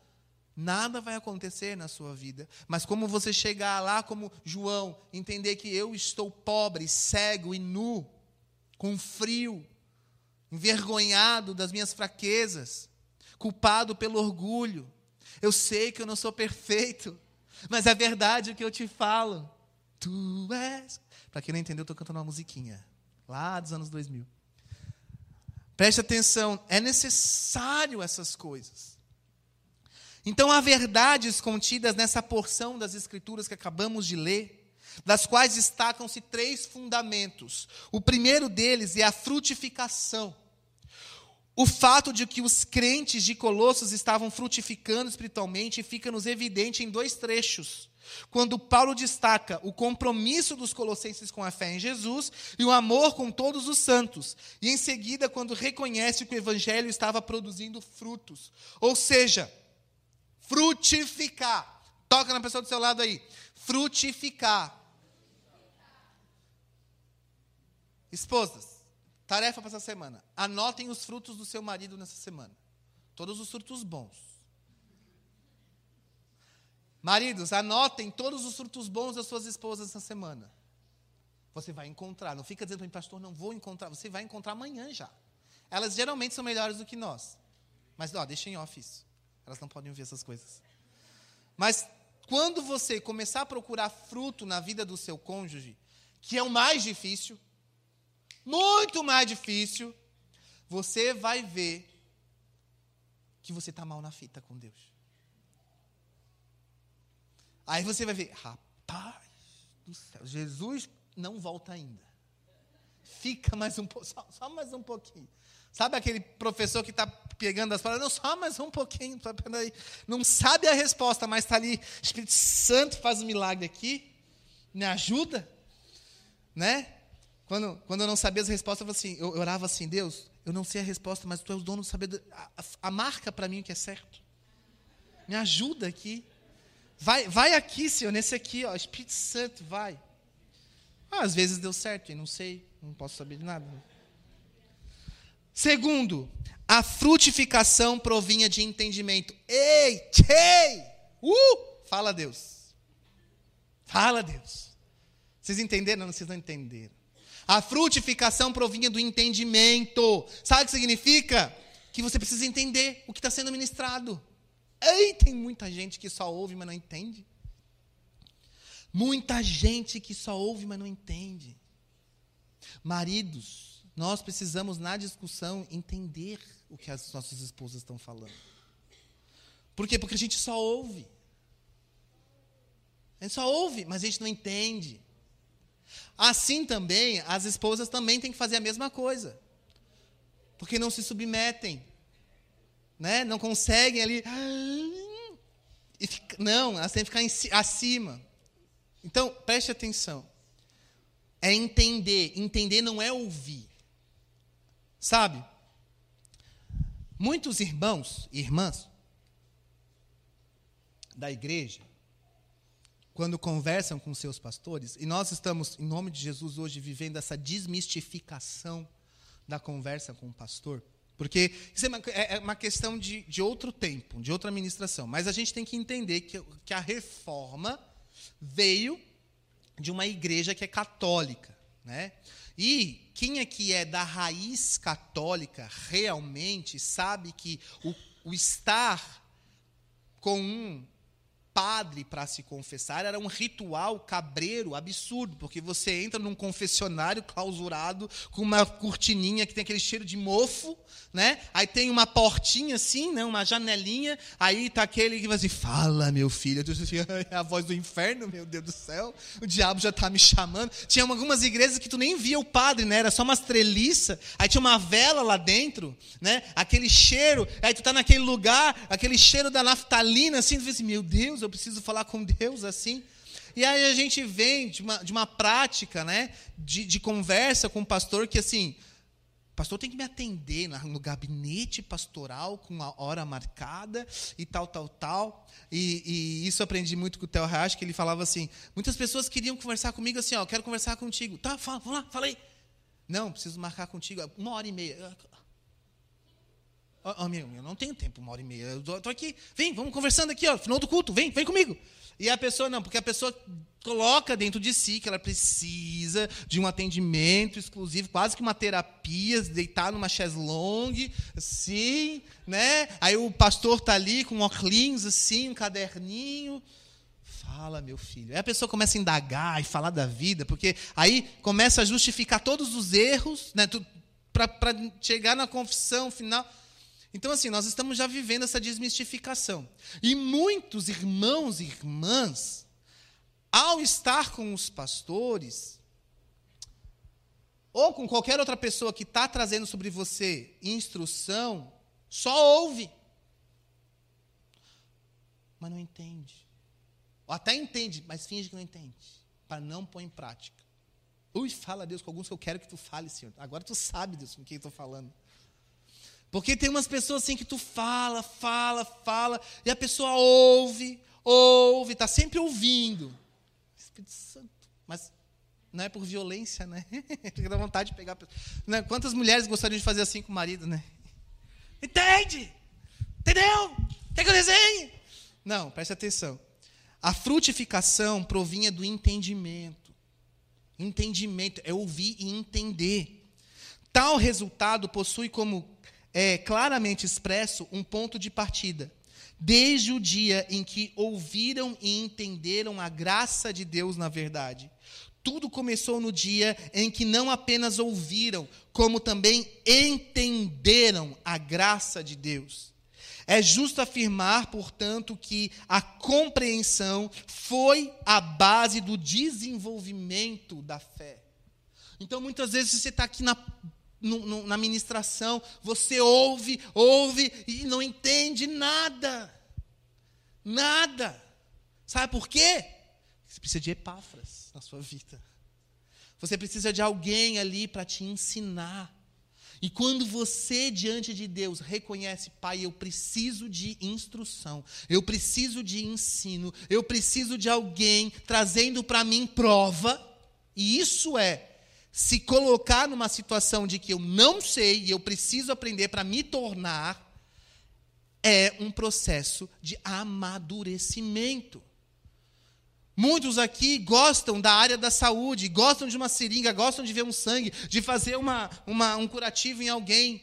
Nada vai acontecer na sua vida. Mas como você chegar lá, como João, entender que eu estou pobre, cego e nu, com frio, envergonhado das minhas fraquezas, culpado pelo orgulho. Eu sei que eu não sou perfeito, mas é verdade o que eu te falo. Tu és. Para quem não entendeu, eu estou cantando uma musiquinha, lá dos anos 2000. Preste atenção, é necessário essas coisas. Então há verdades contidas nessa porção das Escrituras que acabamos de ler, das quais destacam-se três fundamentos. O primeiro deles é a frutificação. O fato de que os crentes de Colossos estavam frutificando espiritualmente fica-nos evidente em dois trechos. Quando Paulo destaca o compromisso dos colossenses com a fé em Jesus e o amor com todos os santos, e em seguida, quando reconhece que o evangelho estava produzindo frutos. Ou seja, Frutificar. Toca na pessoa do seu lado aí. Frutificar. Esposas, tarefa para essa semana. Anotem os frutos do seu marido nessa semana. Todos os frutos bons. Maridos, anotem todos os frutos bons das suas esposas essa semana. Você vai encontrar. Não fica dizendo para mim, pastor, não vou encontrar. Você vai encontrar amanhã já. Elas geralmente são melhores do que nós. Mas, ó, deixa em off isso. Elas não podem ouvir essas coisas. Mas quando você começar a procurar fruto na vida do seu cônjuge, que é o mais difícil, muito mais difícil, você vai ver que você está mal na fita com Deus. Aí você vai ver, rapaz do céu, Jesus não volta ainda. Fica mais um pouco, só, só mais um pouquinho. Sabe aquele professor que está pegando as palavras? Não, só mais um pouquinho. Não sabe a resposta, mas está ali. Espírito Santo faz um milagre aqui. Me ajuda. Né? Quando, quando eu não sabia as respostas, eu, assim, eu orava assim: Deus, eu não sei a resposta, mas tu és o dono do saber. A, a, marca para mim o que é certo. Me ajuda aqui. Vai, vai aqui, Senhor, nesse aqui, ó, Espírito Santo, vai. Ah, às vezes deu certo, e não sei, não posso saber de nada. Segundo, a frutificação provinha de entendimento. Ei, tchei! Uh! Fala Deus. Fala Deus. Vocês entenderam? Não, vocês não entenderam. A frutificação provinha do entendimento. Sabe o que significa? Que você precisa entender o que está sendo ministrado. Ei, tem muita gente que só ouve, mas não entende. Muita gente que só ouve, mas não entende. Maridos, nós precisamos, na discussão, entender o que as nossas esposas estão falando. Por quê? Porque a gente só ouve. A gente só ouve, mas a gente não entende. Assim também, as esposas também têm que fazer a mesma coisa. Porque não se submetem. Né? Não conseguem ali. Fica, não, elas têm que ficar acima. Então, preste atenção. É entender. Entender não é ouvir. Sabe? Muitos irmãos e irmãs da igreja, quando conversam com seus pastores, e nós estamos, em nome de Jesus, hoje vivendo essa desmistificação da conversa com o pastor, porque isso é uma, é, é uma questão de, de outro tempo, de outra administração. Mas a gente tem que entender que, que a reforma veio de uma igreja que é católica. Né? E quem aqui é da raiz católica realmente sabe que o, o estar com um padre para se confessar era um ritual cabreiro absurdo, porque você entra num confessionário clausurado com uma cortininha que tem aquele cheiro de mofo, né? Aí tem uma portinha assim, né? Uma janelinha, aí tá aquele que vai assim: "Fala, meu filho". É a voz do inferno, meu Deus do céu. O diabo já tá me chamando. Tinha algumas igrejas que tu nem via o padre, né? Era só umas treliças, aí tinha uma vela lá dentro, né? Aquele cheiro, aí tu tá naquele lugar, aquele cheiro da naftalina assim, tu vê assim: "Meu Deus, eu preciso falar com Deus assim. E aí a gente vem de uma, de uma prática né, de, de conversa com o pastor que assim, pastor tem que me atender no gabinete pastoral com a hora marcada e tal, tal, tal. E, e isso aprendi muito com o Theo Reach, que ele falava assim: muitas pessoas queriam conversar comigo assim, ó, quero conversar contigo. Tá, fala, vamos lá, falei. Não, preciso marcar contigo uma hora e meia. Oh, meu, eu não tenho tempo, uma hora e meia. Eu estou aqui, vem, vamos conversando aqui, ó, final do culto, vem, vem comigo. E a pessoa não, porque a pessoa coloca dentro de si que ela precisa de um atendimento exclusivo, quase que uma terapia, deitar numa chaise longue, assim, né? Aí o pastor tá ali com um óculos assim, um caderninho. Fala, meu filho. Aí a pessoa começa a indagar e falar da vida, porque aí começa a justificar todos os erros, né? Para chegar na confissão final. Então, assim, nós estamos já vivendo essa desmistificação. E muitos irmãos e irmãs, ao estar com os pastores, ou com qualquer outra pessoa que está trazendo sobre você instrução, só ouve. Mas não entende. Ou até entende, mas finge que não entende. Para não pôr em prática. Ui, fala, Deus, com alguns que eu quero que tu fale, Senhor. Agora tu sabe, Deus, com quem estou falando. Porque tem umas pessoas assim que tu fala, fala, fala, e a pessoa ouve, ouve, está sempre ouvindo. Espírito Santo. Mas não é por violência, né? Fica da vontade de pegar. Né? Quantas mulheres gostariam de fazer assim com o marido, né? Entende? Entendeu? Quer que eu desenhe? Não, preste atenção. A frutificação provinha do entendimento. Entendimento é ouvir e entender. Tal resultado possui como é claramente expresso um ponto de partida. Desde o dia em que ouviram e entenderam a graça de Deus na verdade. Tudo começou no dia em que não apenas ouviram, como também entenderam a graça de Deus. É justo afirmar, portanto, que a compreensão foi a base do desenvolvimento da fé. Então, muitas vezes você está aqui na no, no, na ministração, você ouve, ouve e não entende nada. Nada. Sabe por quê? Você precisa de epáfras na sua vida. Você precisa de alguém ali para te ensinar. E quando você, diante de Deus, reconhece, Pai, eu preciso de instrução, eu preciso de ensino, eu preciso de alguém trazendo para mim prova, e isso é se colocar numa situação de que eu não sei e eu preciso aprender para me tornar, é um processo de amadurecimento. Muitos aqui gostam da área da saúde, gostam de uma seringa, gostam de ver um sangue, de fazer uma, uma um curativo em alguém.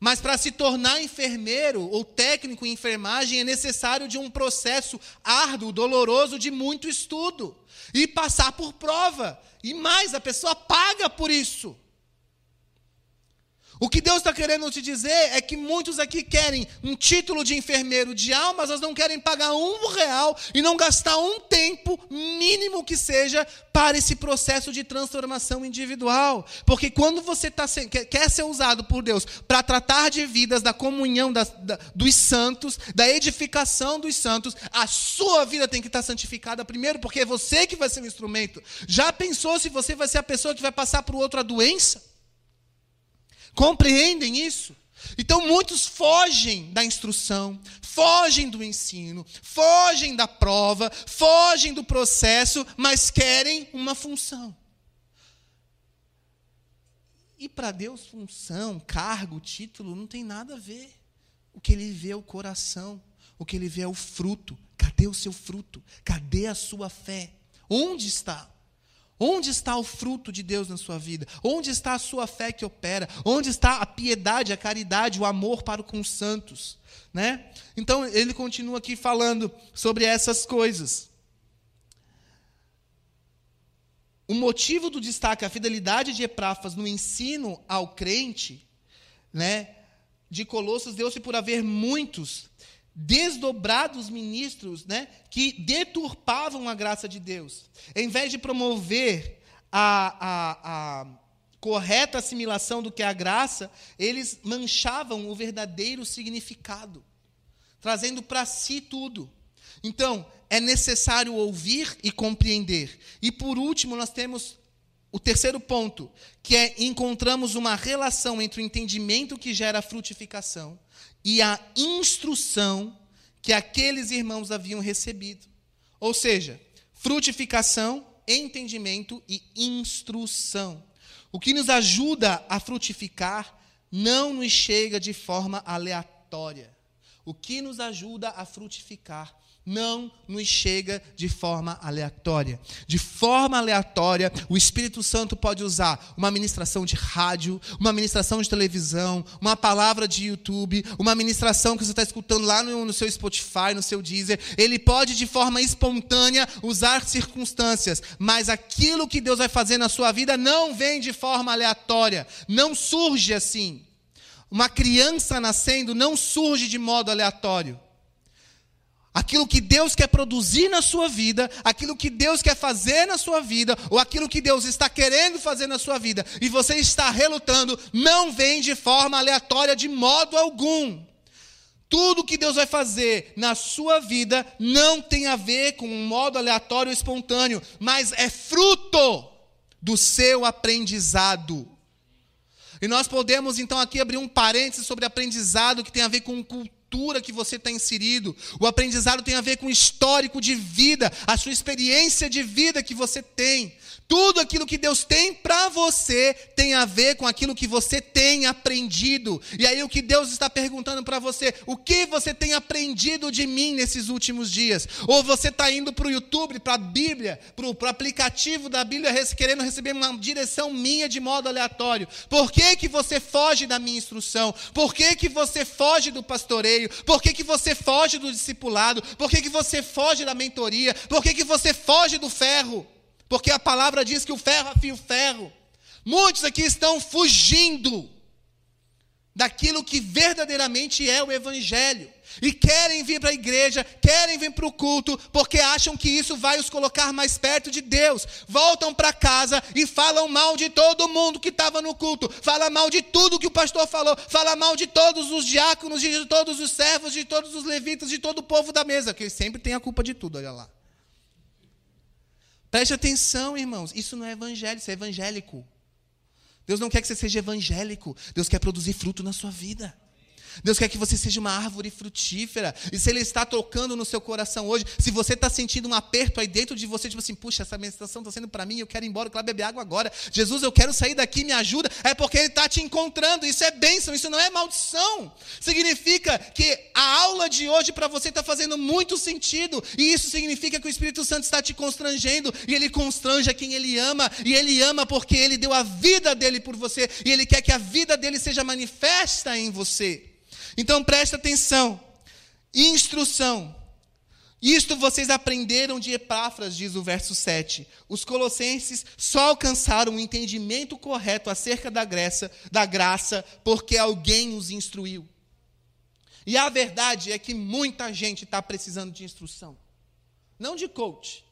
Mas para se tornar enfermeiro ou técnico em enfermagem é necessário de um processo árduo, doloroso, de muito estudo e passar por prova. E mais, a pessoa paga por isso. O que Deus está querendo te dizer é que muitos aqui querem um título de enfermeiro de almas, mas não querem pagar um real e não gastar um tempo mínimo que seja para esse processo de transformação individual. Porque quando você tá, quer ser usado por Deus para tratar de vidas, da comunhão das, da, dos santos, da edificação dos santos, a sua vida tem que estar santificada primeiro, porque é você que vai ser o instrumento. Já pensou se você vai ser a pessoa que vai passar para o outro a doença? Compreendem isso? Então muitos fogem da instrução, fogem do ensino, fogem da prova, fogem do processo, mas querem uma função. E para Deus, função, cargo, título, não tem nada a ver. O que ele vê é o coração, o que ele vê é o fruto. Cadê o seu fruto? Cadê a sua fé? Onde está? Onde está o fruto de Deus na sua vida? Onde está a sua fé que opera? Onde está a piedade, a caridade, o amor para com os santos? Né? Então, ele continua aqui falando sobre essas coisas. O motivo do destaque, a fidelidade de Epráfas no ensino ao crente, né, de Colossos, deu-se por haver muitos desdobrados ministros né, que deturpavam a graça de Deus. Em vez de promover a, a, a correta assimilação do que é a graça, eles manchavam o verdadeiro significado, trazendo para si tudo. Então, é necessário ouvir e compreender. E por último, nós temos o terceiro ponto, que é encontramos uma relação entre o entendimento que gera frutificação e a instrução que aqueles irmãos haviam recebido. Ou seja, frutificação, entendimento e instrução. O que nos ajuda a frutificar não nos chega de forma aleatória. O que nos ajuda a frutificar não nos chega de forma aleatória. De forma aleatória, o Espírito Santo pode usar uma ministração de rádio, uma ministração de televisão, uma palavra de YouTube, uma ministração que você está escutando lá no, no seu Spotify, no seu Deezer. Ele pode, de forma espontânea, usar circunstâncias, mas aquilo que Deus vai fazer na sua vida não vem de forma aleatória, não surge assim. Uma criança nascendo não surge de modo aleatório. Aquilo que Deus quer produzir na sua vida, aquilo que Deus quer fazer na sua vida, ou aquilo que Deus está querendo fazer na sua vida, e você está relutando, não vem de forma aleatória de modo algum. Tudo que Deus vai fazer na sua vida não tem a ver com um modo aleatório ou espontâneo, mas é fruto do seu aprendizado. E nós podemos então aqui abrir um parênteses sobre aprendizado que tem a ver com cultura que você está inserido. O aprendizado tem a ver com o histórico de vida, a sua experiência de vida que você tem. Tudo aquilo que Deus tem para você tem a ver com aquilo que você tem aprendido. E aí o que Deus está perguntando para você, o que você tem aprendido de mim nesses últimos dias? Ou você está indo para o YouTube, para a Bíblia, para o aplicativo da Bíblia, querendo receber uma direção minha de modo aleatório? Por que, que você foge da minha instrução? Por que, que você foge do pastoreio? Por que, que você foge do discipulado? Por que, que você foge da mentoria? Por que, que você foge do ferro? Porque a palavra diz que o ferro afia o ferro. Muitos aqui estão fugindo daquilo que verdadeiramente é o Evangelho. E querem vir para a igreja, querem vir para o culto, porque acham que isso vai os colocar mais perto de Deus. Voltam para casa e falam mal de todo mundo que estava no culto, fala mal de tudo que o pastor falou, fala mal de todos os diáconos, de todos os servos, de todos os levitas, de todo o povo da mesa, que sempre tem a culpa de tudo, olha lá. Preste atenção, irmãos. Isso não é evangelho, isso é evangélico. Deus não quer que você seja evangélico. Deus quer produzir fruto na sua vida. Deus quer que você seja uma árvore frutífera. E se Ele está tocando no seu coração hoje, se você está sentindo um aperto aí dentro de você, tipo assim, puxa, essa meditação está sendo para mim, eu quero ir embora, eu quero beber água agora. Jesus, eu quero sair daqui, me ajuda. É porque Ele está te encontrando. Isso é bênção, isso não é maldição. Significa que a aula de hoje para você está fazendo muito sentido. E isso significa que o Espírito Santo está te constrangendo. E Ele constrange a quem Ele ama. E Ele ama porque Ele deu a vida dele por você. E Ele quer que a vida dele seja manifesta em você. Então presta atenção. Instrução. Isto vocês aprenderam de Epáfras, diz o verso 7. Os colossenses só alcançaram o entendimento correto acerca da graça, da graça porque alguém os instruiu. E a verdade é que muita gente está precisando de instrução. Não de coach,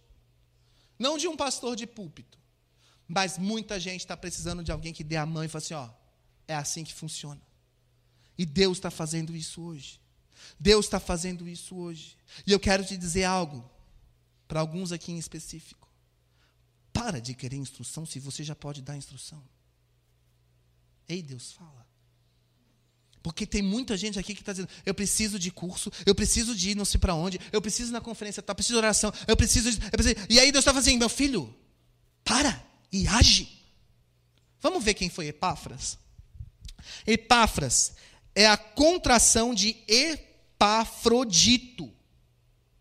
não de um pastor de púlpito, mas muita gente está precisando de alguém que dê a mão e fale assim: ó, é assim que funciona. E Deus está fazendo isso hoje. Deus está fazendo isso hoje. E eu quero te dizer algo, para alguns aqui em específico. Para de querer instrução se você já pode dar instrução. Ei, Deus, fala. Porque tem muita gente aqui que está dizendo: eu preciso de curso, eu preciso de ir não sei para onde, eu preciso na conferência, tá, eu preciso de oração, eu preciso, eu preciso. E aí Deus está fazendo: meu filho, para e age. Vamos ver quem foi Epáfras? Epáfras é a contração de Epafrodito.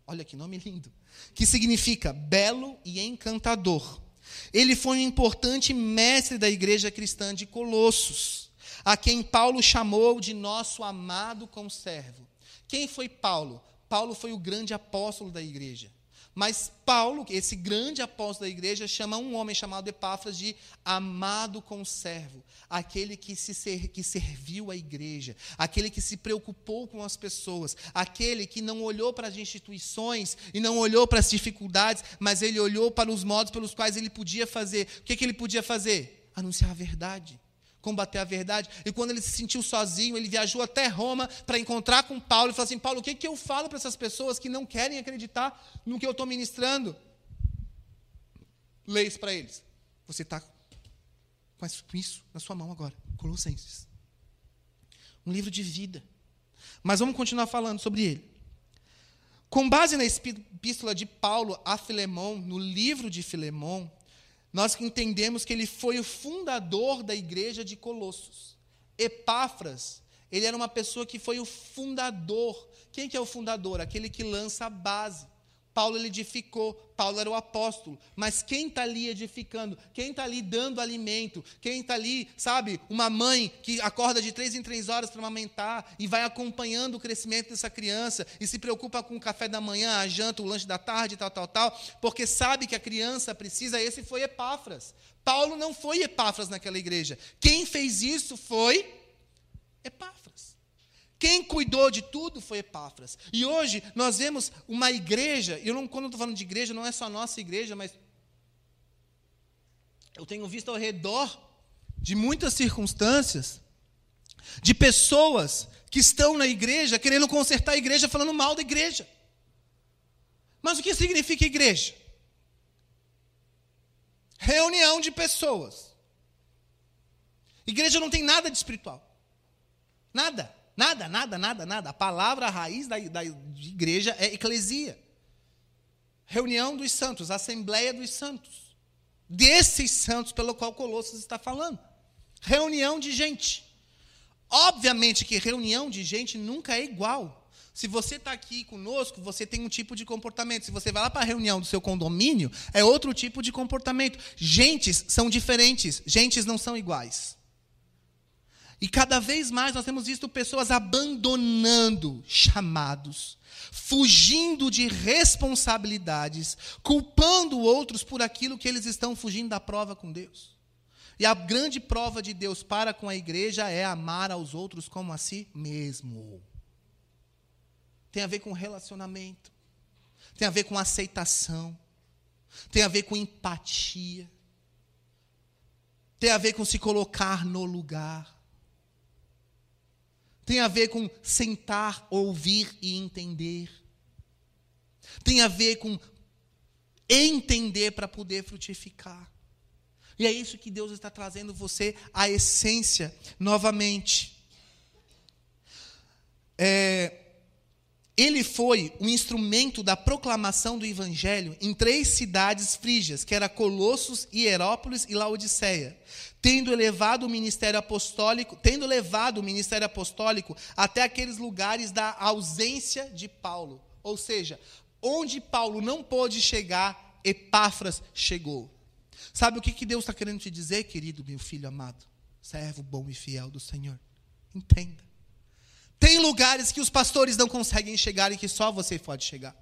Olha que nome lindo. Que significa belo e encantador. Ele foi um importante mestre da igreja cristã de Colossos, a quem Paulo chamou de nosso amado conservo. Quem foi Paulo? Paulo foi o grande apóstolo da igreja. Mas Paulo, esse grande apóstolo da igreja, chama um homem chamado Epáfras de amado conservo, aquele que, se ser, que serviu a igreja, aquele que se preocupou com as pessoas, aquele que não olhou para as instituições e não olhou para as dificuldades, mas ele olhou para os modos pelos quais ele podia fazer. O que, que ele podia fazer? Anunciar a verdade combater a verdade. E quando ele se sentiu sozinho, ele viajou até Roma para encontrar com Paulo e falou assim: Paulo, o que, que eu falo para essas pessoas que não querem acreditar no que eu estou ministrando? Leis para eles. Você está com isso na sua mão agora. Colossenses. Um livro de vida. Mas vamos continuar falando sobre ele. Com base na epístola de Paulo a Filemão, no livro de Filemão, nós entendemos que ele foi o fundador da igreja de Colossos. Epáfras, ele era uma pessoa que foi o fundador. Quem que é o fundador? Aquele que lança a base. Paulo ele edificou, Paulo era o apóstolo, mas quem está ali edificando, quem está ali dando alimento, quem está ali, sabe, uma mãe que acorda de três em três horas para amamentar e vai acompanhando o crescimento dessa criança e se preocupa com o café da manhã, a janta, o lanche da tarde, tal, tal, tal, porque sabe que a criança precisa, esse foi Epáfras. Paulo não foi Epáfras naquela igreja, quem fez isso foi Epáfras. Quem cuidou de tudo foi Epáfras. E hoje nós vemos uma igreja, e eu não, quando estou falando de igreja, não é só a nossa igreja, mas eu tenho visto ao redor de muitas circunstâncias, de pessoas que estão na igreja querendo consertar a igreja, falando mal da igreja. Mas o que significa igreja? Reunião de pessoas. Igreja não tem nada de espiritual. Nada. Nada, nada, nada, nada. A palavra raiz da, da igreja é eclesia. Reunião dos santos, assembleia dos santos. Desses santos pelo qual Colossos está falando. Reunião de gente. Obviamente que reunião de gente nunca é igual. Se você está aqui conosco, você tem um tipo de comportamento. Se você vai lá para a reunião do seu condomínio, é outro tipo de comportamento. Gentes são diferentes, gentes não são iguais. E cada vez mais nós temos visto pessoas abandonando chamados, fugindo de responsabilidades, culpando outros por aquilo que eles estão fugindo da prova com Deus. E a grande prova de Deus para com a igreja é amar aos outros como a si mesmo. Tem a ver com relacionamento, tem a ver com aceitação, tem a ver com empatia, tem a ver com se colocar no lugar tem a ver com sentar, ouvir e entender. Tem a ver com entender para poder frutificar. E é isso que Deus está trazendo você à essência novamente. É, ele foi um instrumento da proclamação do evangelho em três cidades frígias, que era Colossos, Hierópolis e Laodiceia tendo elevado o ministério apostólico, tendo levado o ministério apostólico até aqueles lugares da ausência de Paulo. Ou seja, onde Paulo não pôde chegar, Epáfras chegou. Sabe o que, que Deus está querendo te dizer, querido meu filho amado? Servo bom e fiel do Senhor. Entenda. Tem lugares que os pastores não conseguem chegar e que só você pode chegar.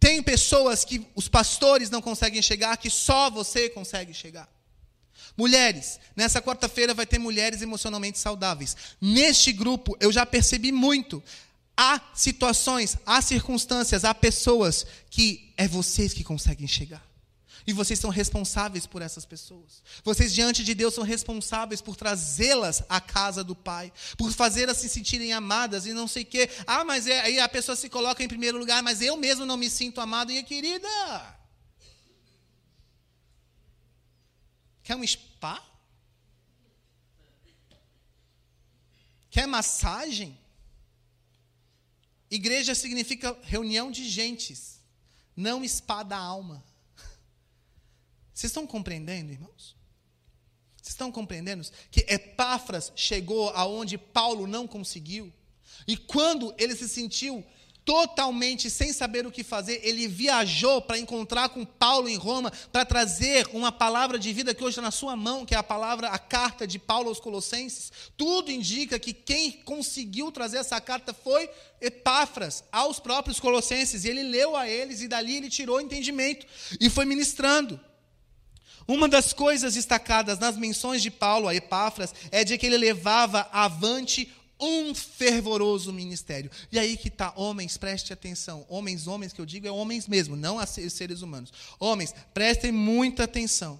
Tem pessoas que os pastores não conseguem chegar, que só você consegue chegar. Mulheres, nessa quarta-feira vai ter mulheres emocionalmente saudáveis. Neste grupo, eu já percebi muito. Há situações, há circunstâncias, há pessoas que é vocês que conseguem chegar. E vocês são responsáveis por essas pessoas. Vocês, diante de Deus, são responsáveis por trazê-las à casa do Pai, por fazê-las se sentirem amadas e não sei o quê. Ah, mas é, aí a pessoa se coloca em primeiro lugar, mas eu mesmo não me sinto amado. E querida, quer um spa? Quer massagem? Igreja significa reunião de gentes, não spa da alma. Vocês estão compreendendo, irmãos? Vocês estão compreendendo que Epáfras chegou aonde Paulo não conseguiu? E quando ele se sentiu totalmente sem saber o que fazer, ele viajou para encontrar com Paulo em Roma para trazer uma palavra de vida que hoje está na sua mão, que é a palavra, a carta de Paulo aos Colossenses. Tudo indica que quem conseguiu trazer essa carta foi Epáfras aos próprios Colossenses. E ele leu a eles e dali ele tirou entendimento e foi ministrando. Uma das coisas destacadas nas menções de Paulo a Epáfras é de que ele levava avante um fervoroso ministério. E aí que está, homens, preste atenção. Homens, homens que eu digo é homens mesmo, não seres humanos. Homens, prestem muita atenção.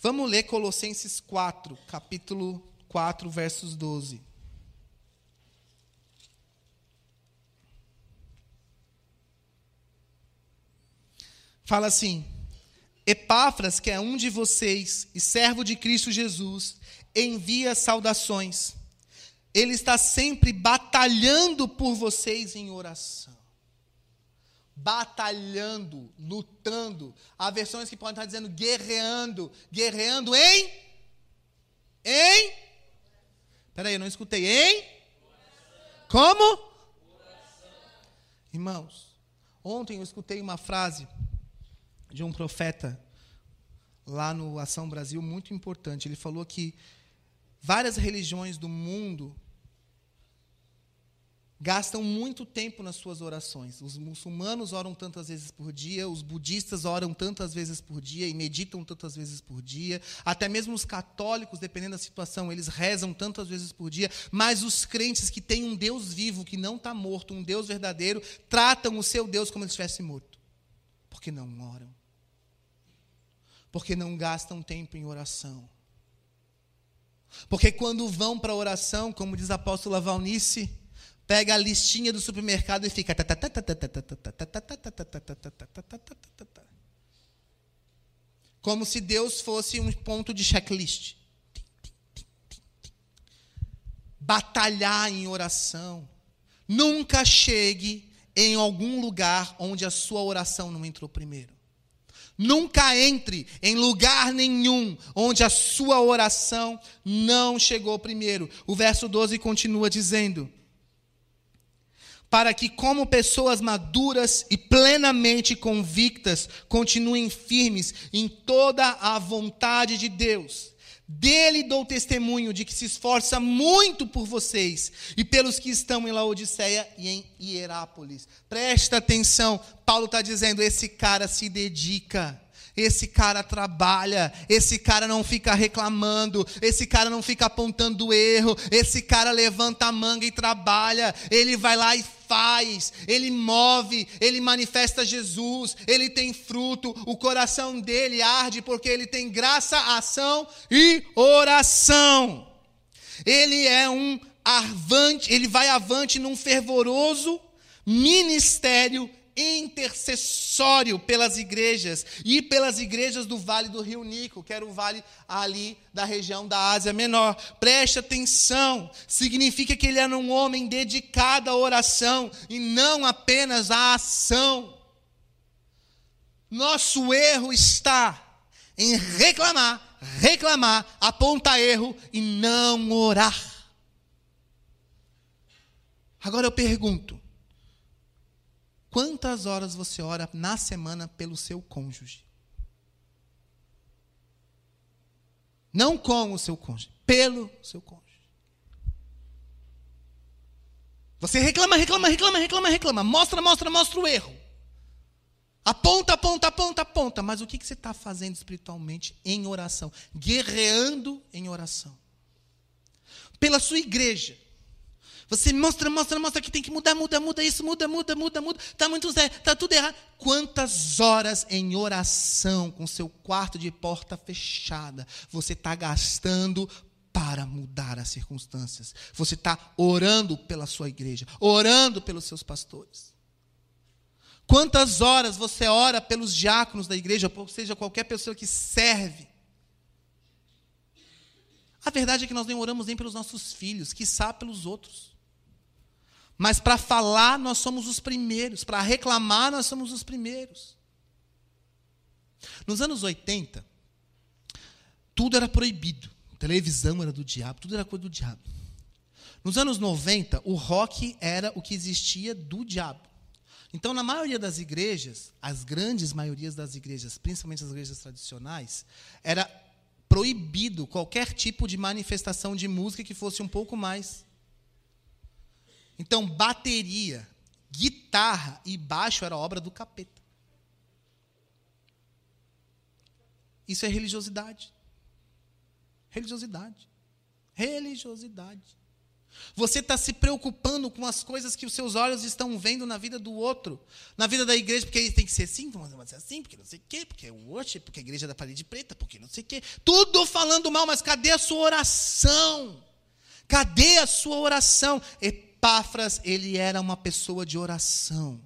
Vamos ler Colossenses 4, capítulo 4, versos 12. Fala assim: Epáfras, que é um de vocês e servo de Cristo Jesus, envia saudações. Ele está sempre batalhando por vocês em oração. Batalhando, lutando. Há versões que podem estar dizendo guerreando. Guerreando em? Em? Peraí, eu não escutei. Em? Como? Irmãos, ontem eu escutei uma frase de um profeta lá no Ação Brasil muito importante. Ele falou que várias religiões do mundo gastam muito tempo nas suas orações. Os muçulmanos oram tantas vezes por dia, os budistas oram tantas vezes por dia e meditam tantas vezes por dia, até mesmo os católicos, dependendo da situação, eles rezam tantas vezes por dia, mas os crentes que têm um Deus vivo, que não está morto, um Deus verdadeiro, tratam o seu Deus como se estivesse morto, porque não oram porque não gastam tempo em oração. Porque quando vão para a oração, como diz a apóstola Valnice, pega a listinha do supermercado e fica. Como se Deus fosse um ponto de checklist. Batalhar em oração. Nunca chegue em algum lugar onde a sua oração não entrou primeiro. Nunca entre em lugar nenhum onde a sua oração não chegou primeiro. O verso 12 continua dizendo: Para que, como pessoas maduras e plenamente convictas, continuem firmes em toda a vontade de Deus dele dou testemunho de que se esforça muito por vocês e pelos que estão em Laodiceia e em Hierápolis. Presta atenção, Paulo está dizendo: esse cara se dedica. Esse cara trabalha, esse cara não fica reclamando, esse cara não fica apontando erro, esse cara levanta a manga e trabalha, ele vai lá e faz, ele move, ele manifesta Jesus, ele tem fruto, o coração dele arde porque ele tem graça, ação e oração. Ele é um avante, ele vai avante num fervoroso ministério intercessório pelas igrejas e pelas igrejas do Vale do Rio Nico, que era o vale ali da região da Ásia Menor. Preste atenção, significa que ele era um homem dedicado à oração e não apenas à ação. Nosso erro está em reclamar, reclamar, apontar erro e não orar. Agora eu pergunto: Quantas horas você ora na semana pelo seu cônjuge? Não com o seu cônjuge, pelo seu cônjuge. Você reclama, reclama, reclama, reclama, reclama. Mostra, mostra, mostra o erro. Aponta, aponta, aponta, aponta. Mas o que, que você está fazendo espiritualmente em oração? Guerreando em oração. Pela sua igreja. Você mostra, mostra, mostra que tem que mudar, muda, muda isso, muda, muda, muda, muda. Está muito zé, está tudo errado. Quantas horas em oração, com seu quarto de porta fechada, você está gastando para mudar as circunstâncias? Você está orando pela sua igreja, orando pelos seus pastores. Quantas horas você ora pelos diáconos da igreja, ou seja, qualquer pessoa que serve? A verdade é que nós nem oramos nem pelos nossos filhos, sabe pelos outros. Mas para falar, nós somos os primeiros. Para reclamar, nós somos os primeiros. Nos anos 80, tudo era proibido. televisão era do diabo, tudo era coisa do diabo. Nos anos 90, o rock era o que existia do diabo. Então, na maioria das igrejas, as grandes maiorias das igrejas, principalmente as igrejas tradicionais, era proibido qualquer tipo de manifestação de música que fosse um pouco mais. Então, bateria, guitarra e baixo era obra do capeta. Isso é religiosidade. Religiosidade. Religiosidade. Você está se preocupando com as coisas que os seus olhos estão vendo na vida do outro, na vida da igreja, porque tem que ser assim, vamos ser assim, porque não sei o quê, porque é o worship, porque a igreja é da parede preta, porque não sei o quê. Tudo falando mal, mas cadê a sua oração? Cadê a sua oração? Epáfras, ele era uma pessoa de oração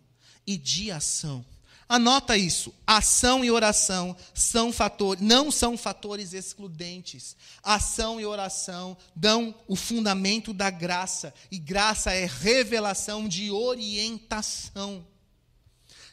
e de ação. Anota isso. Ação e oração são fatores, não são fatores excludentes. Ação e oração dão o fundamento da graça, e graça é revelação de orientação.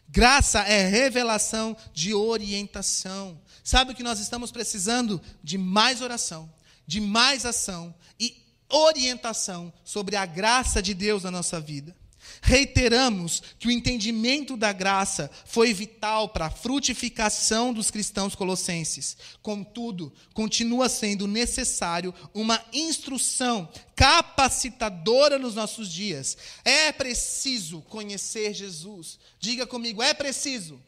Graça é revelação de orientação. Sabe o que nós estamos precisando? De mais oração, de mais ação e orientação sobre a graça de Deus na nossa vida. Reiteramos que o entendimento da graça foi vital para a frutificação dos cristãos colossenses. Contudo, continua sendo necessário uma instrução capacitadora nos nossos dias. É preciso conhecer Jesus. Diga comigo, é preciso.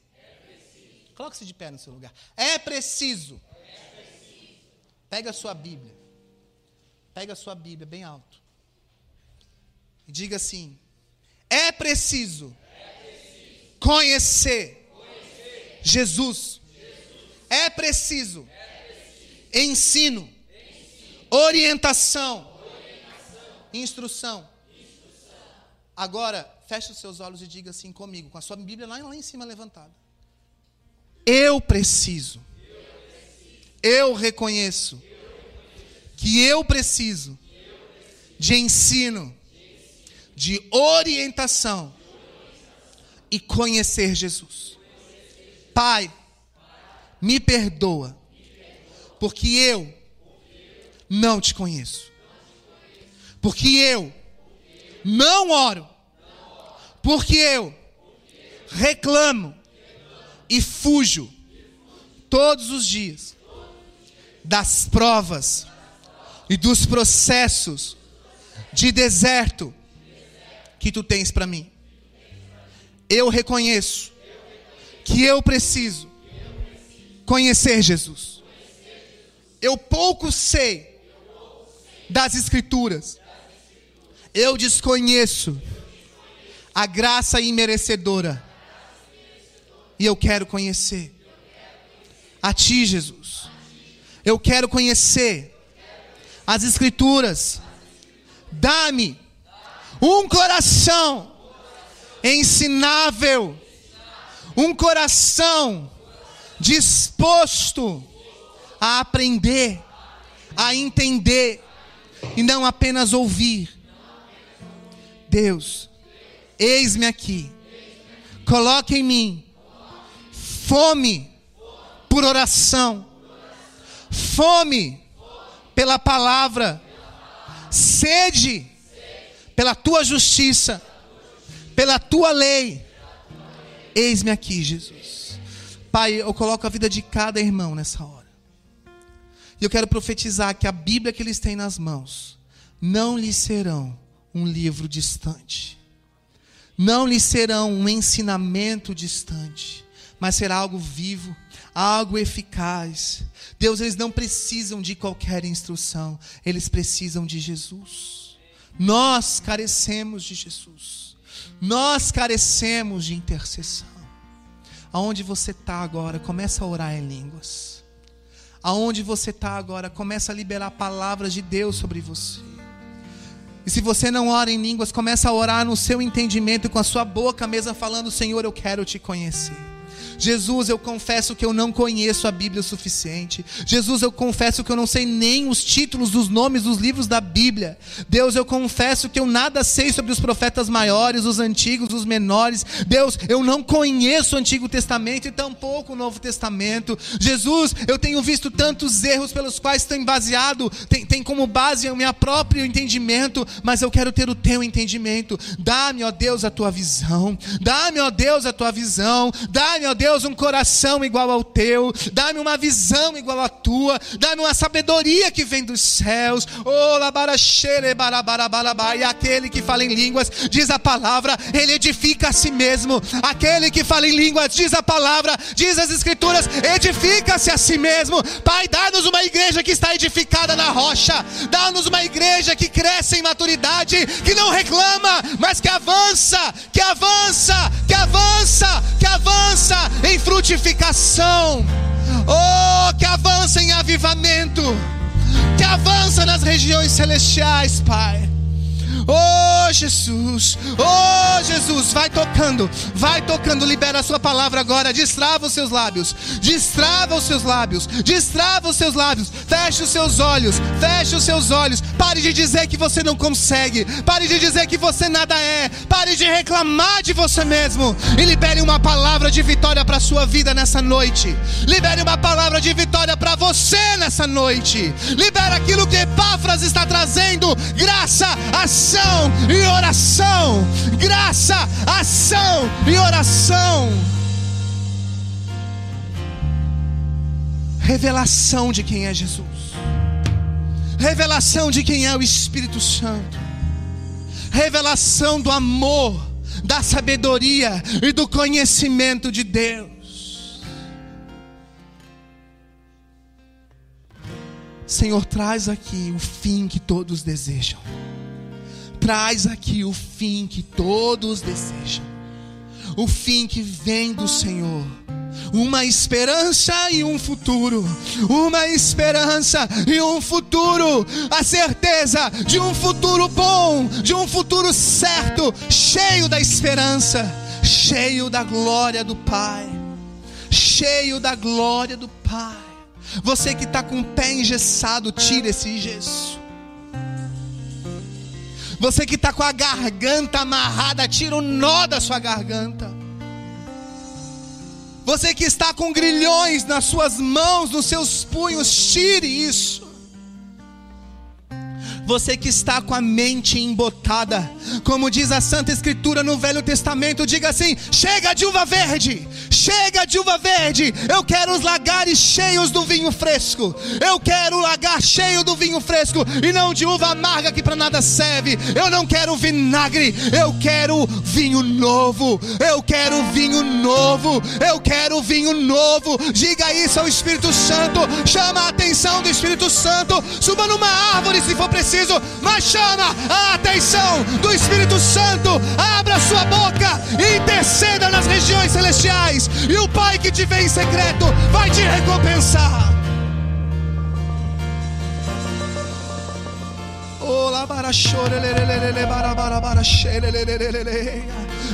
Coloque-se de pé no seu lugar. É preciso. é preciso. Pega a sua Bíblia. Pega a sua Bíblia bem alto. E diga assim: é preciso, Conhecer, Jesus. É, preciso. Ensino, Orientação, Instrução. Agora, feche os seus olhos e diga assim comigo, com a sua Bíblia lá, lá em cima levantada. Eu preciso. Eu reconheço que eu preciso de ensino de orientação e conhecer Jesus. Pai, me perdoa, porque eu não te conheço. Porque eu não oro. Porque eu reclamo e fujo todos os dias das provas e dos processos de deserto que tu tens para mim. Eu reconheço que eu preciso conhecer Jesus. Eu pouco sei das Escrituras. Eu desconheço a graça imerecedora. E eu quero conhecer a Ti, Jesus. Eu quero conhecer as Escrituras. Dá-me um coração ensinável. Um coração disposto a aprender, a entender e não apenas ouvir. Deus, eis-me aqui. Coloque em mim fome por oração, fome pela palavra, sede pela tua justiça, pela tua lei. Eis-me aqui, Jesus. Pai, eu coloco a vida de cada irmão nessa hora. E eu quero profetizar que a Bíblia que eles têm nas mãos não lhes serão um livro distante. Não lhes serão um ensinamento distante, mas será algo vivo, algo eficaz. Deus, eles não precisam de qualquer instrução, eles precisam de Jesus. Nós carecemos de Jesus, nós carecemos de intercessão. Aonde você está agora, começa a orar em línguas. Aonde você está agora, começa a liberar palavras de Deus sobre você. E se você não ora em línguas, começa a orar no seu entendimento, com a sua boca mesmo, falando: Senhor, eu quero te conhecer. Jesus, eu confesso que eu não conheço a Bíblia o suficiente. Jesus, eu confesso que eu não sei nem os títulos dos nomes dos livros da Bíblia. Deus, eu confesso que eu nada sei sobre os profetas maiores, os antigos, os menores. Deus, eu não conheço o Antigo Testamento e tampouco o Novo Testamento. Jesus, eu tenho visto tantos erros pelos quais estou baseado, tem, tem como base o meu próprio entendimento, mas eu quero ter o teu entendimento. Dá-me, ó Deus, a tua visão. Dá-me, ó Deus, a tua visão. Dá-me, ó Deus, Deus, um coração igual ao teu, dá-me uma visão igual à tua, dá-me uma sabedoria que vem dos céus. Oh, e aquele que fala em línguas, diz a palavra, ele edifica a si mesmo. Aquele que fala em línguas, diz a palavra, diz as escrituras, edifica-se a si mesmo. Pai, dá-nos uma igreja que está edificada na rocha, dá-nos uma igreja que cresce em maturidade, que não reclama, mas que avança, que avança, que avança, que avança em frutificação, oh, que avança em avivamento, que avança nas regiões celestiais, Pai. Oh Jesus, oh Jesus, vai tocando, vai tocando, libera a sua palavra agora, destrava os seus lábios, destrava os seus lábios, destrava os seus lábios, feche os seus olhos, feche os seus olhos, pare de dizer que você não consegue, pare de dizer que você nada é, pare de reclamar de você mesmo. E libere uma palavra de vitória para a sua vida nessa noite, libere uma palavra de vitória para você nessa noite, libera aquilo que Epáfras está trazendo, graça, ação ação e oração. Graça, ação e oração. Revelação de quem é Jesus. Revelação de quem é o Espírito Santo. Revelação do amor, da sabedoria e do conhecimento de Deus. Senhor, traz aqui o fim que todos desejam traz aqui o fim que todos desejam, o fim que vem do Senhor. Uma esperança e um futuro, uma esperança e um futuro, a certeza de um futuro bom, de um futuro certo, cheio da esperança, cheio da glória do Pai, cheio da glória do Pai. Você que está com o pé engessado, tira esse gesso. Você que está com a garganta amarrada, tira o nó da sua garganta. Você que está com grilhões nas suas mãos, nos seus punhos, tire isso. Você que está com a mente embotada, como diz a Santa Escritura no Velho Testamento, diga assim: chega de uva verde, chega de uva verde. Eu quero os lagares cheios do vinho fresco. Eu quero o lagar cheio do vinho fresco e não de uva amarga que para nada serve. Eu não quero vinagre, eu quero vinho novo. Eu quero vinho novo. Eu quero vinho novo. Diga isso ao Espírito Santo. Chama a atenção do Espírito Santo. Suba numa árvore se for preciso preciso, mas chama a atenção do Espírito Santo. Abra sua boca e interceda nas regiões celestiais, e o Pai que te vê em secreto vai te recompensar.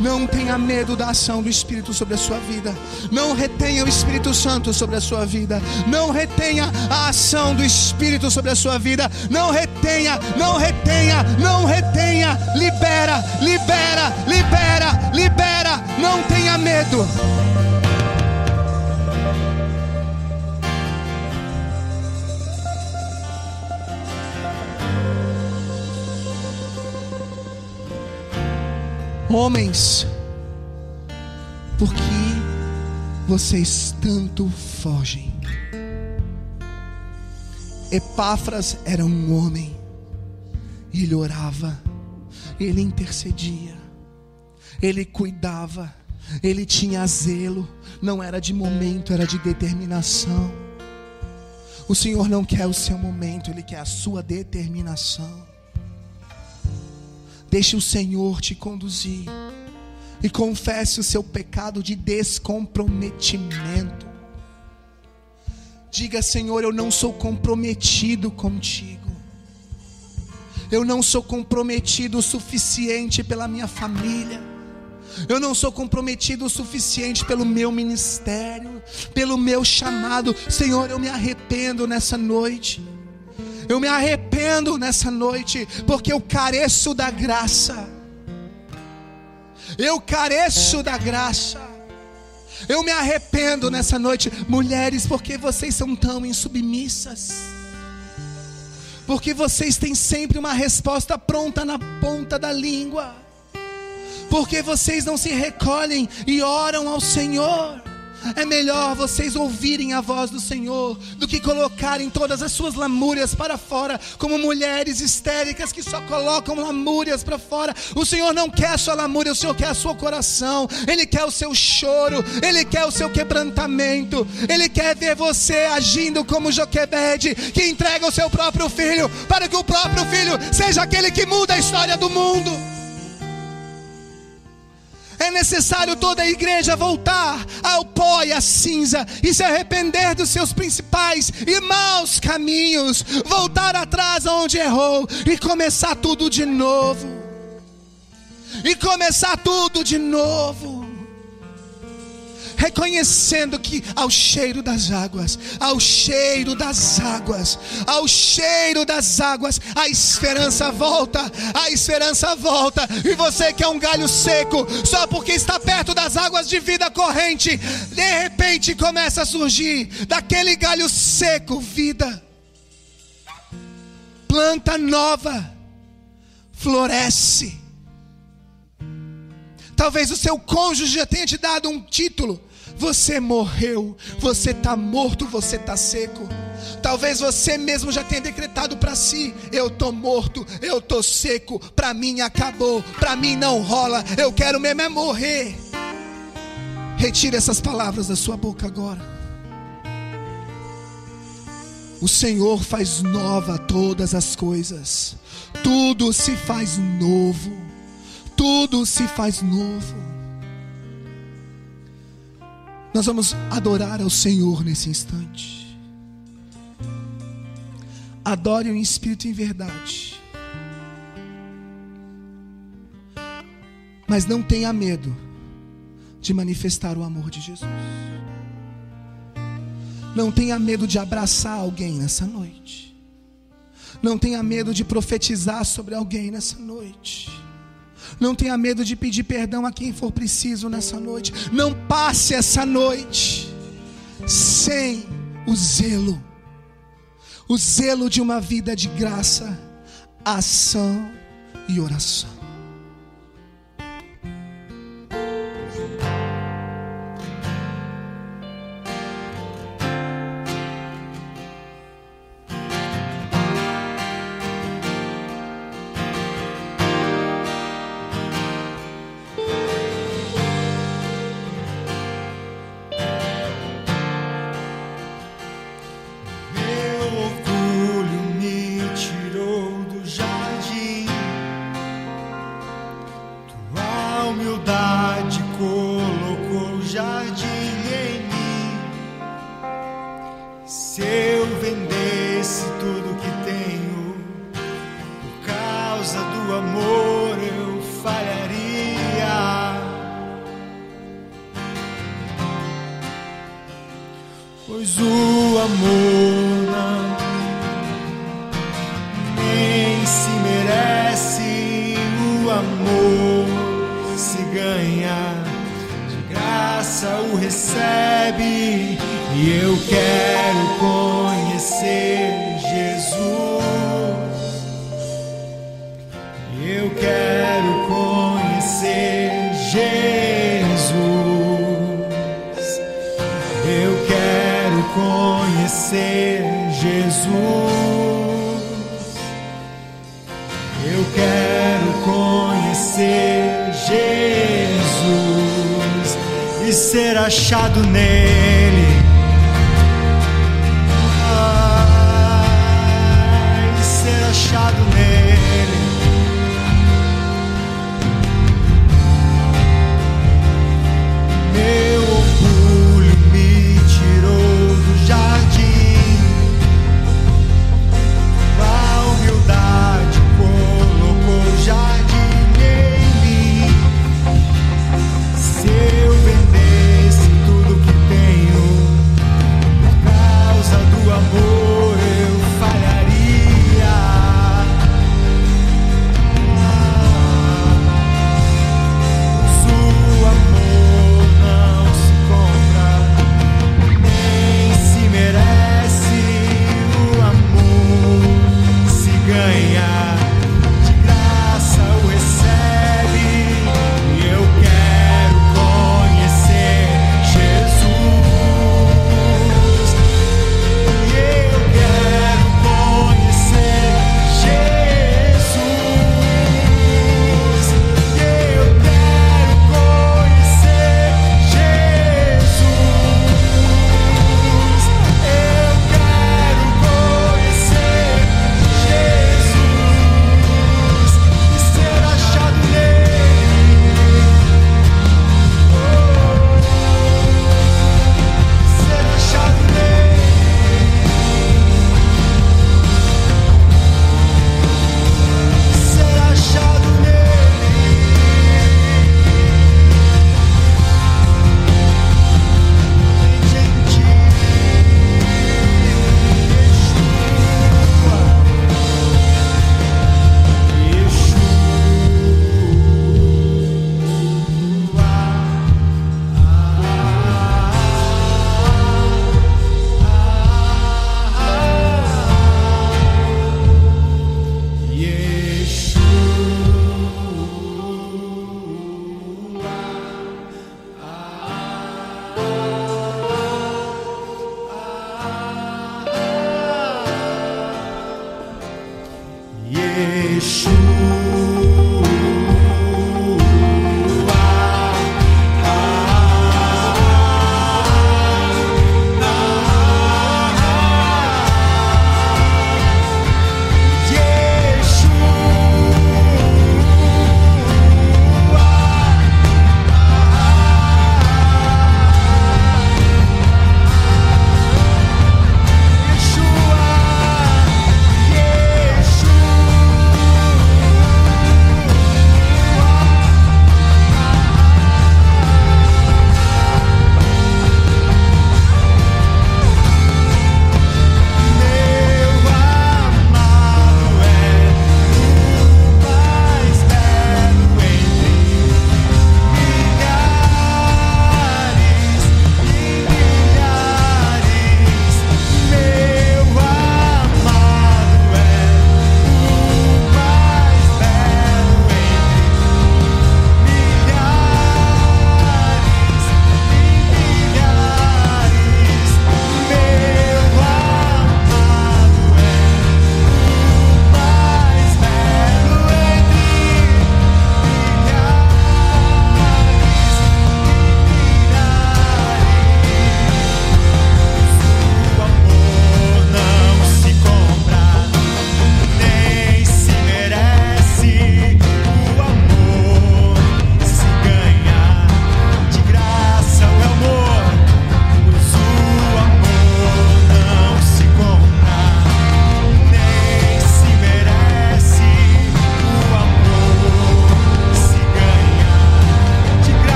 Não tenha medo da ação do Espírito sobre a sua vida. Não retenha o Espírito Santo sobre a sua vida. Não retenha a ação do Espírito sobre a sua vida. Não retenha, não retenha, não retenha. Libera, libera, libera, libera. Não tenha medo. Homens, por que vocês tanto fogem? Epáfras era um homem, ele orava, ele intercedia, ele cuidava, Ele tinha zelo, não era de momento, era de determinação. O Senhor não quer o seu momento, Ele quer a sua determinação. Deixe o Senhor te conduzir e confesse o seu pecado de descomprometimento. Diga, Senhor, eu não sou comprometido contigo. Eu não sou comprometido o suficiente pela minha família. Eu não sou comprometido o suficiente pelo meu ministério, pelo meu chamado. Senhor, eu me arrependo nessa noite. Eu me arrependo nessa noite, porque eu careço da graça. Eu careço da graça. Eu me arrependo nessa noite, mulheres, porque vocês são tão insubmissas. Porque vocês têm sempre uma resposta pronta na ponta da língua. Porque vocês não se recolhem e oram ao Senhor. É melhor vocês ouvirem a voz do Senhor do que colocarem todas as suas lamúrias para fora, como mulheres histéricas que só colocam lamúrias para fora. O Senhor não quer a sua lamúria, o Senhor quer o seu coração, Ele quer o seu choro, Ele quer o seu quebrantamento, Ele quer ver você agindo como Joquebede, que entrega o seu próprio filho, para que o próprio filho seja aquele que muda a história do mundo. É necessário toda a igreja voltar ao pó e à cinza e se arrepender dos seus principais e maus caminhos, voltar atrás aonde errou e começar tudo de novo. E começar tudo de novo reconhecendo que ao cheiro das águas, ao cheiro das águas, ao cheiro das águas, a esperança volta, a esperança volta. E você que é um galho seco, só porque está perto das águas de vida corrente, de repente começa a surgir daquele galho seco vida. Planta nova floresce. Talvez o seu cônjuge já tenha te dado um título, você morreu, você está morto, você está seco. Talvez você mesmo já tenha decretado para si: eu estou morto, eu estou seco, para mim acabou, para mim não rola, eu quero mesmo é morrer. Retire essas palavras da sua boca agora. O Senhor faz nova todas as coisas, tudo se faz novo, tudo se faz novo. Nós vamos adorar ao Senhor nesse instante. Adore o Espírito em verdade. Mas não tenha medo de manifestar o amor de Jesus. Não tenha medo de abraçar alguém nessa noite. Não tenha medo de profetizar sobre alguém nessa noite. Não tenha medo de pedir perdão a quem for preciso nessa noite. Não passe essa noite sem o zelo o zelo de uma vida de graça, ação e oração.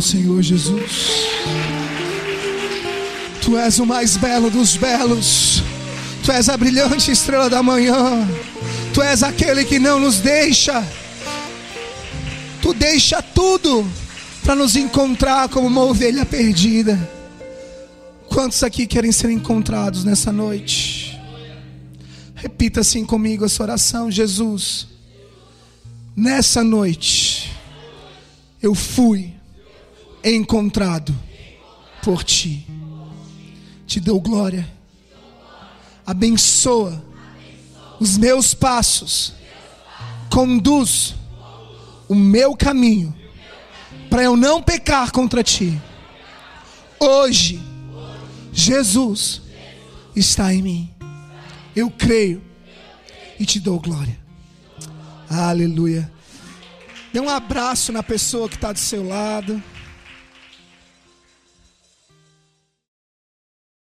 Senhor Jesus. Tu és o mais belo dos belos. Tu és a brilhante estrela da manhã. Tu és aquele que não nos deixa. Tu deixa tudo para nos encontrar como uma ovelha perdida. Quantos aqui querem ser encontrados nessa noite? Repita assim comigo essa oração, Jesus. Nessa noite eu fui encontrado por ti. Te dou glória. Abençoa os meus passos. Conduz o meu caminho para eu não pecar contra ti. Hoje, Jesus está em mim. Eu creio e te dou glória. Aleluia. Dê um abraço na pessoa que está do seu lado.